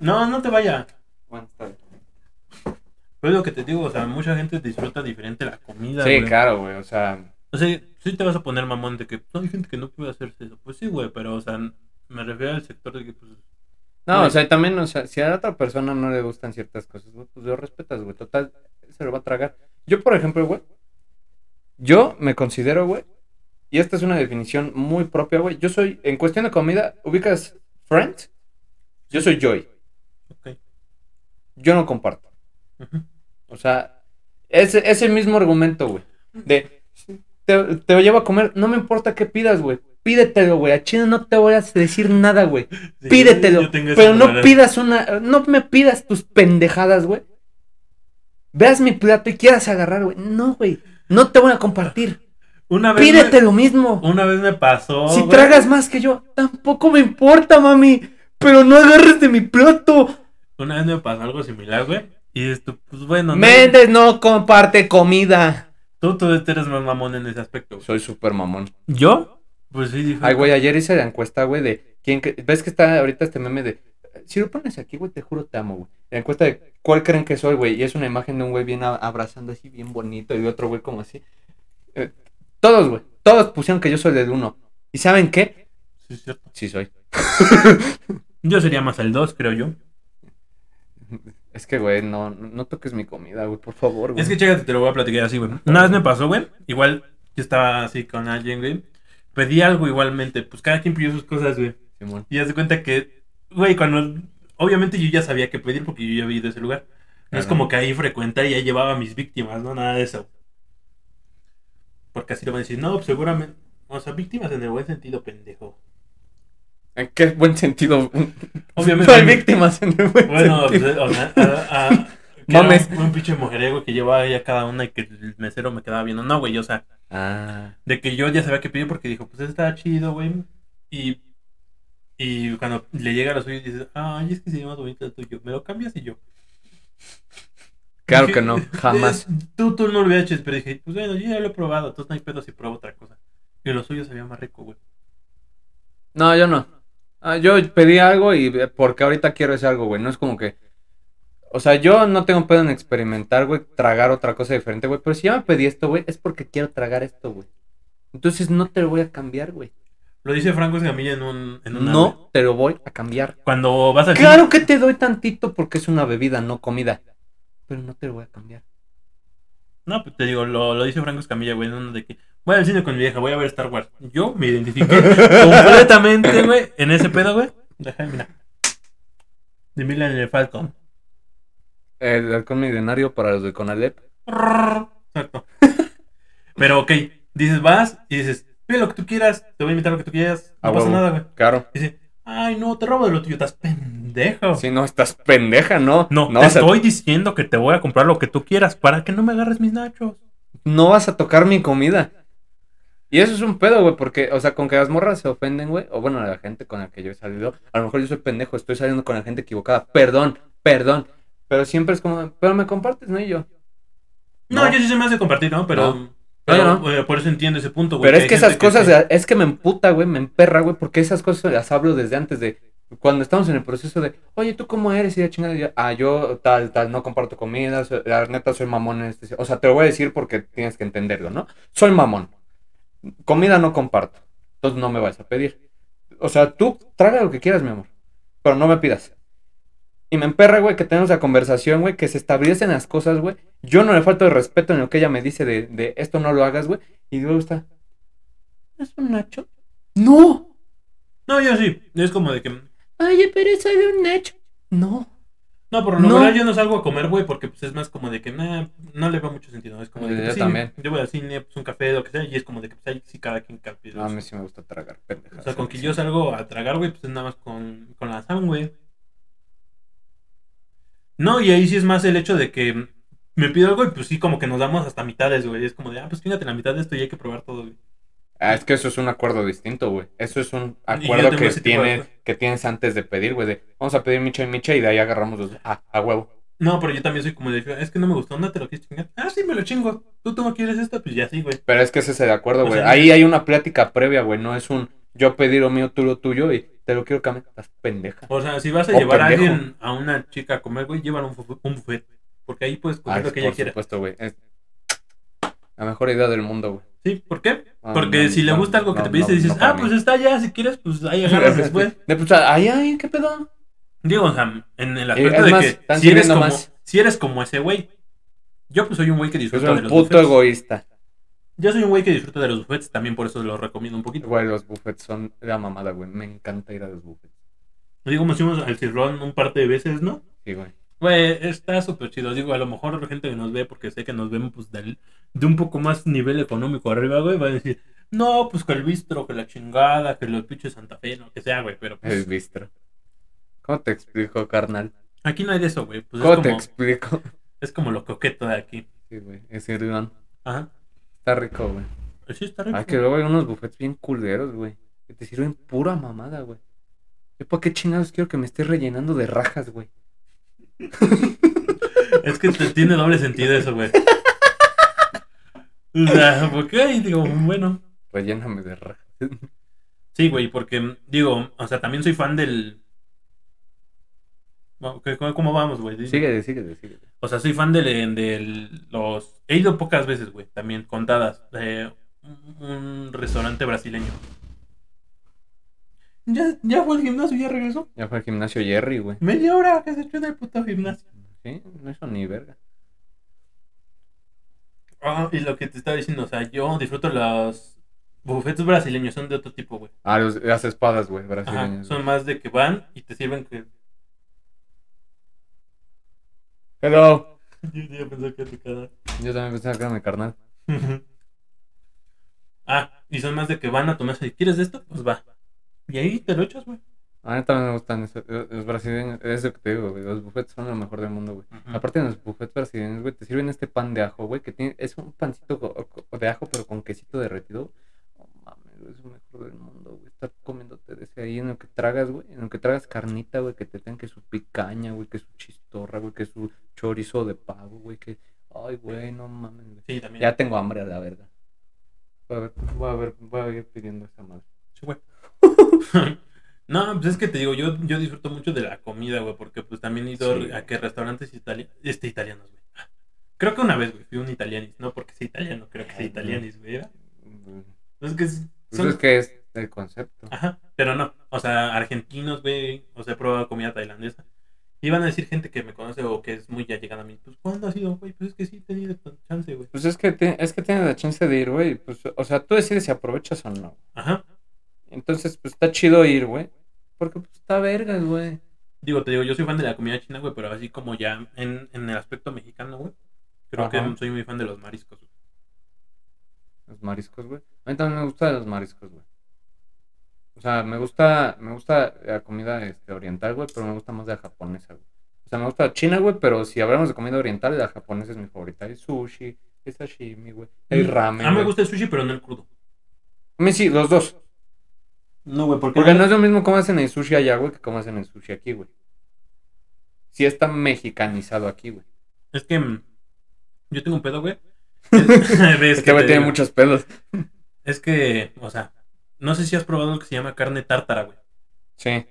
No, no te vaya. Bueno, está bien. Pero es lo que te digo, o sea, mucha gente disfruta diferente la comida. Sí, güey. claro, güey. O sea, O sea, sí te vas a poner mamón de que pues, hay gente que no puede hacerse eso. Pues sí, güey, pero, o sea, me refiero al sector de que, pues, No, Güey. o sea, también, o sea, si a la otra persona no le gustan ciertas cosas, güey, pues lo respetas, güey. Total, se lo va a tragar. Yo, por ejemplo, güey, yo me considero, güey, y esta es una definición muy propia, güey. Yo soy, en cuestión de comida, ¿ubicas Friends? Yo soy Joy. yo no comparto. O sea, ese, ese mismo argumento, güey. De, te, te lo llevo a comer, no me importa qué pidas, güey. Pídetelo, güey. A China no te voy a decir nada, güey. Sí, Pídetelo. yo pero no pidas una. No me pidas tus pendejadas, güey. Veas mi plato y quieras agarrar, güey. No, güey. No te voy a compartir. Una vez Pídete me, lo mismo. una vez me pasó. si tragas más que yo, tampoco me importa, mami. Pero no agarres de mi plato. Una vez me pasó algo similar, güey. Y esto, pues bueno, no- Méndez no comparte comida. Tú, tú eres más mamón en ese aspecto. güey. Soy súper mamón. ¿Yo? Pues sí, dije. Ay, güey, ayer hice la encuesta, güey, de quién cre- ¿Ves que está ahorita este meme de si lo pones aquí, güey, te juro te amo, güey. La encuesta de cuál creen que soy, güey, y es una imagen de un güey bien abrazando así, bien bonito, y otro güey como así. Eh, todos, güey, todos pusieron que yo soy del uno. ¿Y saben qué? Sí, es cierto. Sí soy. Yo sería más el 2, creo yo. Es que, güey, no, no toques mi comida, güey, por favor, güey. Es que chécate, te lo voy a platicar así, güey. Una vez me pasó, güey. Igual yo estaba así con alguien, güey. Pedí algo igualmente. Pues cada quien pidió sus cosas, güey. Simón. Y haz de cuenta que, güey, cuando. Obviamente yo ya sabía qué pedir porque yo ya había ido a ese lugar. No es como que ahí frecuentar y ya llevaba a mis víctimas, no nada de eso. Porque así lo van a decir, no, pues seguramente. O sea, víctimas en el buen sentido, pendejo. ¿En qué buen sentido? Obviamente. No hay víctimas en el buen Bueno, pues, sentido. o sea, a- a- que era Mames. Un, un pinche mujeriego que llevaba ya cada una y que el mesero me quedaba viendo. No, güey, o sea, Ah, de que yo ya sabía qué pedir porque dijo, pues está chido, güey. Y, y cuando le llega a lo suyo dices, ay, es que se llama bonito el tuyo. ¿Me lo cambias? Y yo. claro Dije, que no, jamás. "Eh, Tú, tú no lo hubieras hecho, pero dije, pues bueno, yo ya lo he probado, entonces no hay pedo si pruebo otra cosa. Y lo suyo sabía más rico, güey. No, yo no. Ah, yo pedí algo y eh, porque ahorita quiero ese algo, güey. No es como que. O sea, yo no tengo pedo en experimentar, güey, tragar otra cosa diferente, güey. Pero si ya me pedí esto, güey, es porque quiero tragar esto, güey. Entonces no te lo voy a cambiar, güey. Lo dice Franco Escamilla en un. En una- No te lo voy a cambiar. Cuando vas al Claro que te doy tantito porque es una bebida, no comida. Pero no te lo voy a cambiar. No, pues te digo, lo, lo dice Franco Escamilla, güey, en uno de que voy al cine con mi vieja, voy a ver Star Wars. Yo me identifiqué completamente, güey, en ese pedo, güey. Deja, mira. De Milan en el Falcon. El halcón milenario para los de Conalep. Exacto. Pero, ok, dices, vas y dices, pide lo que tú quieras, te voy a invitar lo que tú quieras, no pasa huevo. nada, güey. Claro. Dice, ay, no, te robo de lo tuyo, estás pendejo. Si no, estás pendeja, ¿no? No, no te a, estoy diciendo que te voy a comprar lo que tú quieras para que no me agarres mis nachos. no vas a tocar mi comida. Y eso es un pedo, güey, porque, o sea, con que las morras se ofenden, güey, o bueno, la gente con la que yo he salido, a lo mejor yo soy pendejo, estoy saliendo con la gente equivocada, perdón, perdón, pero siempre es como, pero me compartes, ¿no? Y yo, No, No. yo sí se me hace compartir, ¿no? Pero, No. pero, No, yo no. eh, por eso entiendo ese punto, güey. pero es que esas cosas, es que me emputa, güey, me emperra, güey, porque esas cosas las hablo desde antes de, cuando estamos en el proceso de, oye, ¿tú cómo eres? Y la chingada, y yo, ah, yo tal, tal, no comparto comida, soy- la neta soy mamón en este, o sea, te lo voy a decir porque tienes que entenderlo, ¿no? Soy mamón. Comida no comparto, entonces no me vas a pedir. O sea, tú traga lo que quieras, mi amor, pero no me pidas. Y me emperra, güey, que tenemos la conversación, güey, que se establecen las cosas, güey. Yo no le falto de respeto en lo que ella me dice de, de esto no lo hagas, güey. Y luego está, ¿es un nacho? ¡No! No, yo sí. Es como de que. Oye, pero eso de un nacho. No. No, por lo No. general yo no salgo a comer, güey, porque pues es más como de que nah, no le veo mucho sentido. Es como de que, Yo pues, sí, también. yo voy al cine, pues un café, lo que sea, y es como de que pues ahí sí cada quien capi. No, a mí sí me gusta tragar. O sea, con que yo salgo a tragar, güey, pues es nada más con, con la Sam, güey. No, y ahí sí es más el hecho de que me pido algo y pues sí, como que nos damos hasta mitades, güey. Es como de, ah, pues fíjate la mitad de esto y hay que probar todo, güey. Ah, es que eso es un acuerdo distinto, güey. Eso es un acuerdo que, de acuerdo. que tienes antes de pedir, güey. De, vamos a pedir micha y micha y de ahí agarramos los... Ah, a huevo. No, pero yo también soy como de, es que no me gustó, ¿no te lo quieres chingar? Ah, sí, me lo chingo. ¿Tú, tú no quieres esto? Pues ya sí, güey. Pero es que ese es el acuerdo, O güey. sea, ahí hay una plática previa, güey. No es un yo pedir lo mío, tú lo tuyo y te lo quiero cambiar. Estás pendeja. O sea, si vas a llevar a alguien, a una chica a comer, güey, llévala un, un buffet. Porque ahí puedes comer Ah, lo que ella por quiera. supuesto, güey. Es la mejor idea del mundo, güey. ¿Sí? ¿Por qué? Ah, Porque no, si le gusta algo que no, te pediste, dices, ah, mí. pues está allá, si quieres, pues ahí agarras después. De, pues, ay, ay, ¿qué pedo? Digo, o sea, en el Eh, aspecto de que si eres, como, más. si eres como ese güey. Yo pues soy un güey que disfruta soy de un los puto buffets. egoísta. Yo soy un güey que disfruta de los buffets, también por eso los recomiendo un poquito. Güey, los buffets son la mamada, güey. Me encanta ir a los buffets. Digo, como hicimos al cirrón un par de veces, ¿no? Sí, güey. Güey, está súper chido. Digo, a lo mejor la gente que nos ve, porque sé que nos ven pues del- de un poco más nivel económico arriba, güey, va a decir, no, pues que el bistro, que la chingada, que los pinches Santa Fe, lo que sea, güey. Pero pues, El bistro. ¿Cómo te explico, carnal? aquí no hay de eso, güey. Pues ¿Cómo es te explico? es como lo coqueto de aquí. Sí, güey. Es Irlán. Ajá. Está rico, güey. Sí, está rico. Ah, que luego hay unos buffets bien culeros, güey. Que te sirven pura mamada, güey. ¿Yo por qué chingados quiero que me estés rellenando de rajas, güey? Es que te- tiene doble sentido eso, güey. O sea, ¿por qué? Y digo, bueno. Relléname de rajas. Sí, güey, porque, digo, o sea, también soy fan del... Bueno, ¿qué- ¿Cómo, cómo vamos, güey? Síguele, síguele, síguele. O sea, soy fan de, de los... He ido pocas veces, güey, también contadas. De un, un restaurante brasileño. Ya, ya fue al gimnasio, ya regresó. Ya fue al gimnasio Jerry, güey. Media hora que se echó en el puto gimnasio. Sí, no hizo ni verga. Ah, y lo que te estaba diciendo, o sea, yo disfruto los buffets brasileños, son de otro tipo, güey. Ah, los- las espadas, güey, Ajá, brasileñas. son más de que van y te sirven que... Hello. Yo ya pensé que te quedaba. Yo también pensaba que era mi carnal. ah, y son más de que van a tu y ¿quieres de esto? Pues va. Y ahí te lo echas, güey. A mí también me gustan esos, los brasileños. Es lo que te digo, güey. Los buffets son lo mejor del mundo, güey. Aparte de los buffets brasileños, güey, te sirven este pan de ajo, güey, que tiene, es un pancito de ajo, pero con quesito derretido. No mames, güey, es lo mejor del mundo, güey. Estar comiéndote de ese ahí en lo que tragas, güey. En lo que tragas carnita, güey, que te tengan que su picaña, güey, que su chistorra, güey, que su chorizo de pavo, güey, que. Ay, güey, no mames, güey. Sí, también. Ya tengo hambre a la verga. Voy a ver, voy a ver, voy a ir pidiendo esa madre. Sí, güey. no, pues es que te digo, yo, yo disfruto mucho de la comida, güey, porque pues también he ido Sí. a que restaurantes italianos, este, italianos, güey. Creo que una vez, güey, fui un italianis, no porque sea italiano, creo que sea italianis, güey. ¿era? Pues Es que es- Pues son- es que es el concepto. Ajá, pero no, o sea, argentinos, güey, o sea, he probado comida tailandesa. Y van a decir gente que me conoce o que es muy allegada a mí, pues, ¿cuándo has ido, güey? Pues es que sí he tenido chance, güey. Pues es que, ti- es que tienes la chance de ir, güey. Pues, o sea, tú decides si aprovechas o no. Ajá. Entonces, pues está chido ir, güey. Porque pues está vergas, güey. Digo, te digo, yo soy fan de la comida china, güey, pero así como ya en, en el aspecto mexicano, güey. Creo Ajá. que soy muy fan de los mariscos. güey. Los mariscos, güey. A mí también me gusta los mariscos, güey. O sea, me gusta, me gusta la comida este, oriental, güey, pero me gusta más la japonesa, güey. O sea, me gusta la china, güey, pero si hablamos de comida oriental, la japonesa es mi favorita. El sushi, el sashimi, güey. El ramen. A mí me güey. gusta el sushi, pero no el crudo. A mí sí, los dos. No, güey, porque, Porque no es lo mismo como hacen el sushi allá, güey, que como hacen el sushi aquí, güey. Sí está mexicanizado aquí, güey. es que mm, yo tengo un pedo, güey. Es, que, güey, tiene digo. muchos pedos. Es que, o sea, no sé si has probado lo que se llama carne tártara, güey. Sí,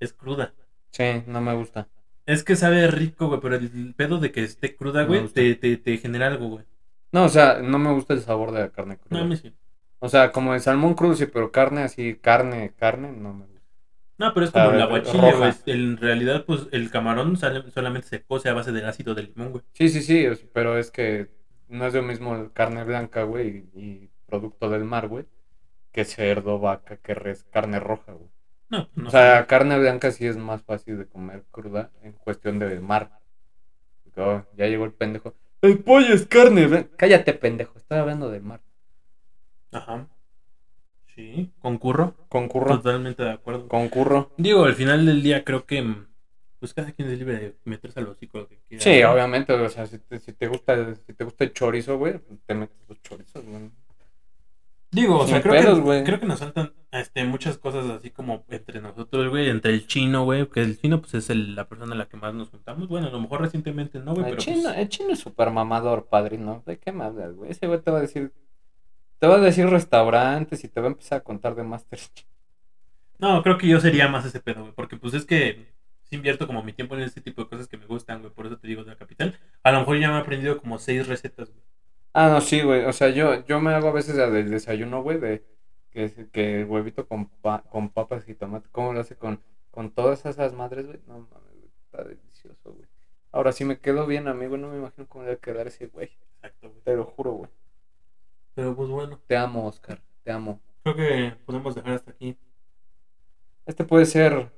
Es cruda. sí, no me gusta. Es que sabe rico, güey, pero el pedo de que esté cruda, güey, te, te, te genera algo, güey. No, o sea, no me gusta el sabor de la carne No, cruda. a mí sí. O sea, como el salmón sí, pero carne así, carne, carne, no me gusta. No, pero es como guachilla, roja. güey. En realidad, pues el camarón sale- solamente se cose a base del ácido del limón, güey. Sí, sí, sí, pero es que no es lo mismo carne blanca, güey, y producto del mar, güey, que cerdo, vaca, que res, carne roja, güey. No, no. O sea, carne blanca sí es más fácil de comer cruda en cuestión de mar. Oh, ya llegó el pendejo. El pollo es carne blanca. Cállate, pendejo. Estaba hablando del mar. Ajá. Sí, concurro. Concurro. Totalmente de acuerdo. Concurro. Digo, al final del día creo que mm, pues cada quien es libre de meterse al hocico lo que quiera. Sí, ¿no? obviamente. O sea, si te, si te gusta, el- si te gusta el chorizo, güey, te metes los chorizos, güey. Digo, o sea, creo, que, creo que nos faltan este, muchas cosas así como entre nosotros, güey, entre el chino, güey, que el chino pues es el- la persona a la que más nos juntamos. Bueno, a lo mejor recientemente no, güey, El pero chino, pues, el chino es súper mamador, padrino. ¿De qué hablas, güey? Ese güey te va a decir. Te va a decir restaurantes y te va a empezar a contar de Masterchef. no, creo que yo sería más ese pedo, güey, porque pues es que invierto como mi tiempo en este tipo de cosas que me gustan, güey, por eso te digo de la capital. A lo mejor ya me he aprendido como seis recetas, güey. Ah, no, sí, güey. O sea, yo, yo me hago a veces del desayuno, güey, de que, que huevito con, pa- con papas y tomate. ¿Cómo lo hace con, con todas esas madres, güey? No mames, está delicioso, güey. Ahora, si me quedo bien, amigo, no me imagino cómo debe quedar ese güey. Exacto, güey. Te lo juro, güey. Pero pues bueno, Te amo, Oscar. Te amo. creo que podemos dejar hasta aquí. Este puede ser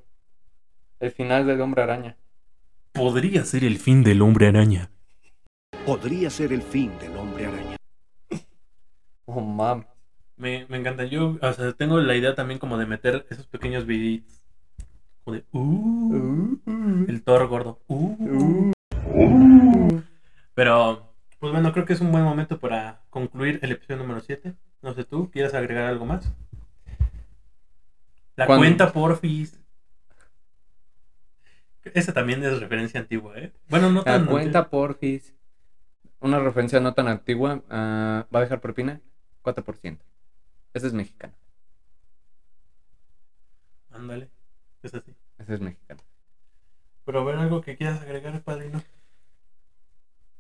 el final del Hombre Araña. Podría ser el fin del hombre araña. Podría ser el fin del hombre araña. Oh, mam. Me, me encanta. Yo, o sea, tengo la idea también como de meter esos pequeños videitos. Como de, uh, el Thor gordo. Uh. Pero, pues bueno, creo que es un buen momento para concluir el episodio número 7. No sé tú, ¿quieres agregar algo más? La cuenta porfis. Esa también es referencia antigua, ¿eh? Bueno, no La tan cuenta porfis. Una referencia no tan antigua. ah, ¿Va a dejar propina? 4%. Ese es mexicano. Ándale, es así. Ese es mexicano. Pero a ver, algo que quieras agregar, padrino.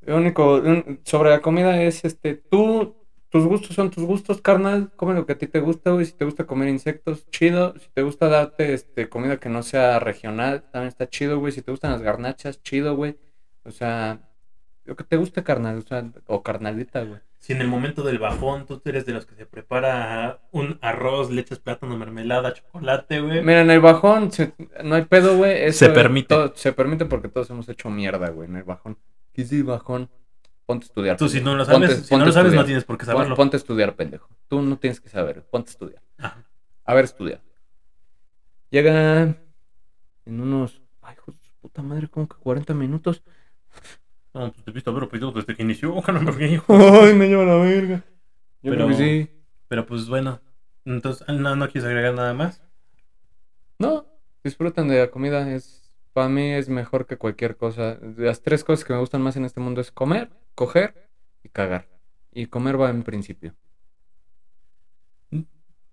Lo único un- sobre la comida es este, tú, tus gustos son tus gustos, carnal, come lo que a ti te gusta, güey, si te gusta comer insectos, chido, si te gusta darte este comida que no sea regional, también está chido, güey, si te gustan las garnachas, chido, güey. O sea, lo que te guste, carnal, o sea, o carnalita, güey. Si en el momento del bajón tú eres de los que se prepara un arroz, leches, plátano, mermelada, chocolate, güey. Mira, en el bajón se- no hay pedo, güey. eso Se permite. todo- se permite porque todos hemos hecho mierda, güey, en el bajón. ¿Qué es el bajón? Ponte a estudiar. Tú si no lo pendejo. sabes, Ponte- si no lo sabes no tienes por qué saberlo. Ponte a estudiar, pendejo. Tú no tienes que saber, ponte a estudiar. Ajá. A ver, estudia. Llega en unos. Ay, hijo de puta madre, como que 40 minutos. No, pues te he visto haber pedido desde que inició, ojalá me. Ay, me lleva la verga. Yo Pero- creo que sí. Pero pues bueno, entonces, no, no quieres agregar nada más. No, disfrutan de la comida. Es, para mí es mejor que cualquier cosa. Las tres cosas que me gustan más en este mundo es comer, coger y cagar. Y comer va en principio.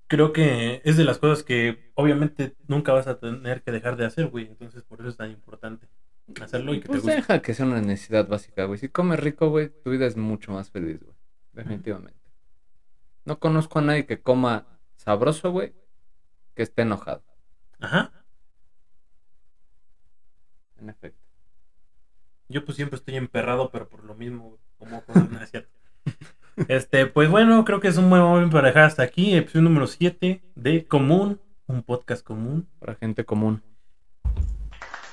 Creo que es de las cosas que obviamente nunca vas a tener que dejar de hacer, güey. Entonces por eso es tan importante hacerlo y que Pues te guste. deja que sea una necesidad básica, güey. Si comes rico, güey, tu vida es mucho más feliz, güey. Definitivamente. No conozco a nadie que coma sabroso, güey, que esté enojado. Ajá. En efecto. Yo pues siempre estoy emperrado, pero por lo mismo, como con no es cierto. Este, pues bueno, creo que es un buen momento para dejar hasta aquí, episodio número 7 de Común, un podcast común. Para gente común.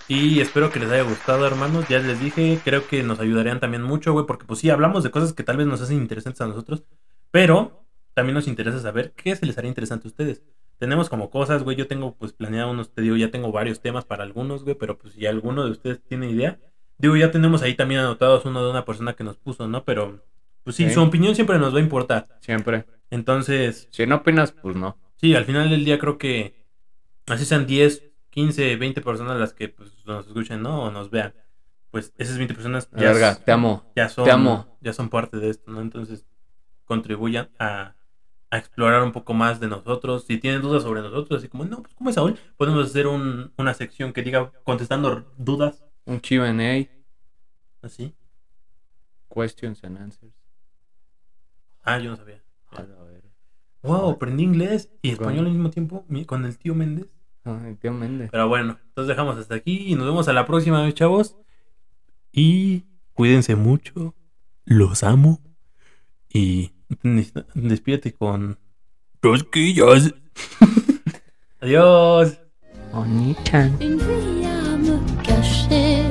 Y espero que les haya gustado, hermanos. Ya les dije, creo que nos ayudarían también mucho, güey, porque pues sí, hablamos de cosas que tal vez nos hacen interesantes a nosotros, pero también nos interesa saber qué se les haría interesante a ustedes. Tenemos como cosas, güey, yo tengo pues planeado unos, te digo, ya tengo varios temas para algunos, güey, pero pues si alguno de ustedes tiene idea, digo, ya tenemos ahí también anotados uno de una persona que nos puso, ¿no? Pero pues sí, Sí. su opinión siempre nos va a importar. Siempre. Entonces, Si no opinas, pues no. Sí, al final del día creo que así sean 10, 15, 20 personas las que pues, nos escuchen, ¿no? O nos vean. Pues esas 20 personas ya, Verga, s- te amo. ya son, te amo. ya son parte de esto, ¿no? Entonces contribuyan a, a explorar un poco más de nosotros. Si tienen dudas sobre nosotros, así como, no, pues ¿cómo es Saúl? Podemos hacer un- una sección que diga contestando dudas, Un QA, así. questions and answers. Ah, yo no sabía. A verga. Wow, aprendí inglés y español al mismo tiempo con el tío Méndez. Ay, tío Méndez. Pero bueno, entonces dejamos hasta aquí y nos vemos a la próxima, mis chavos. Y cuídense mucho. Los amo. Y Despídete con. Rosquillas. Adiós. On y tient. Une vie à me cacher,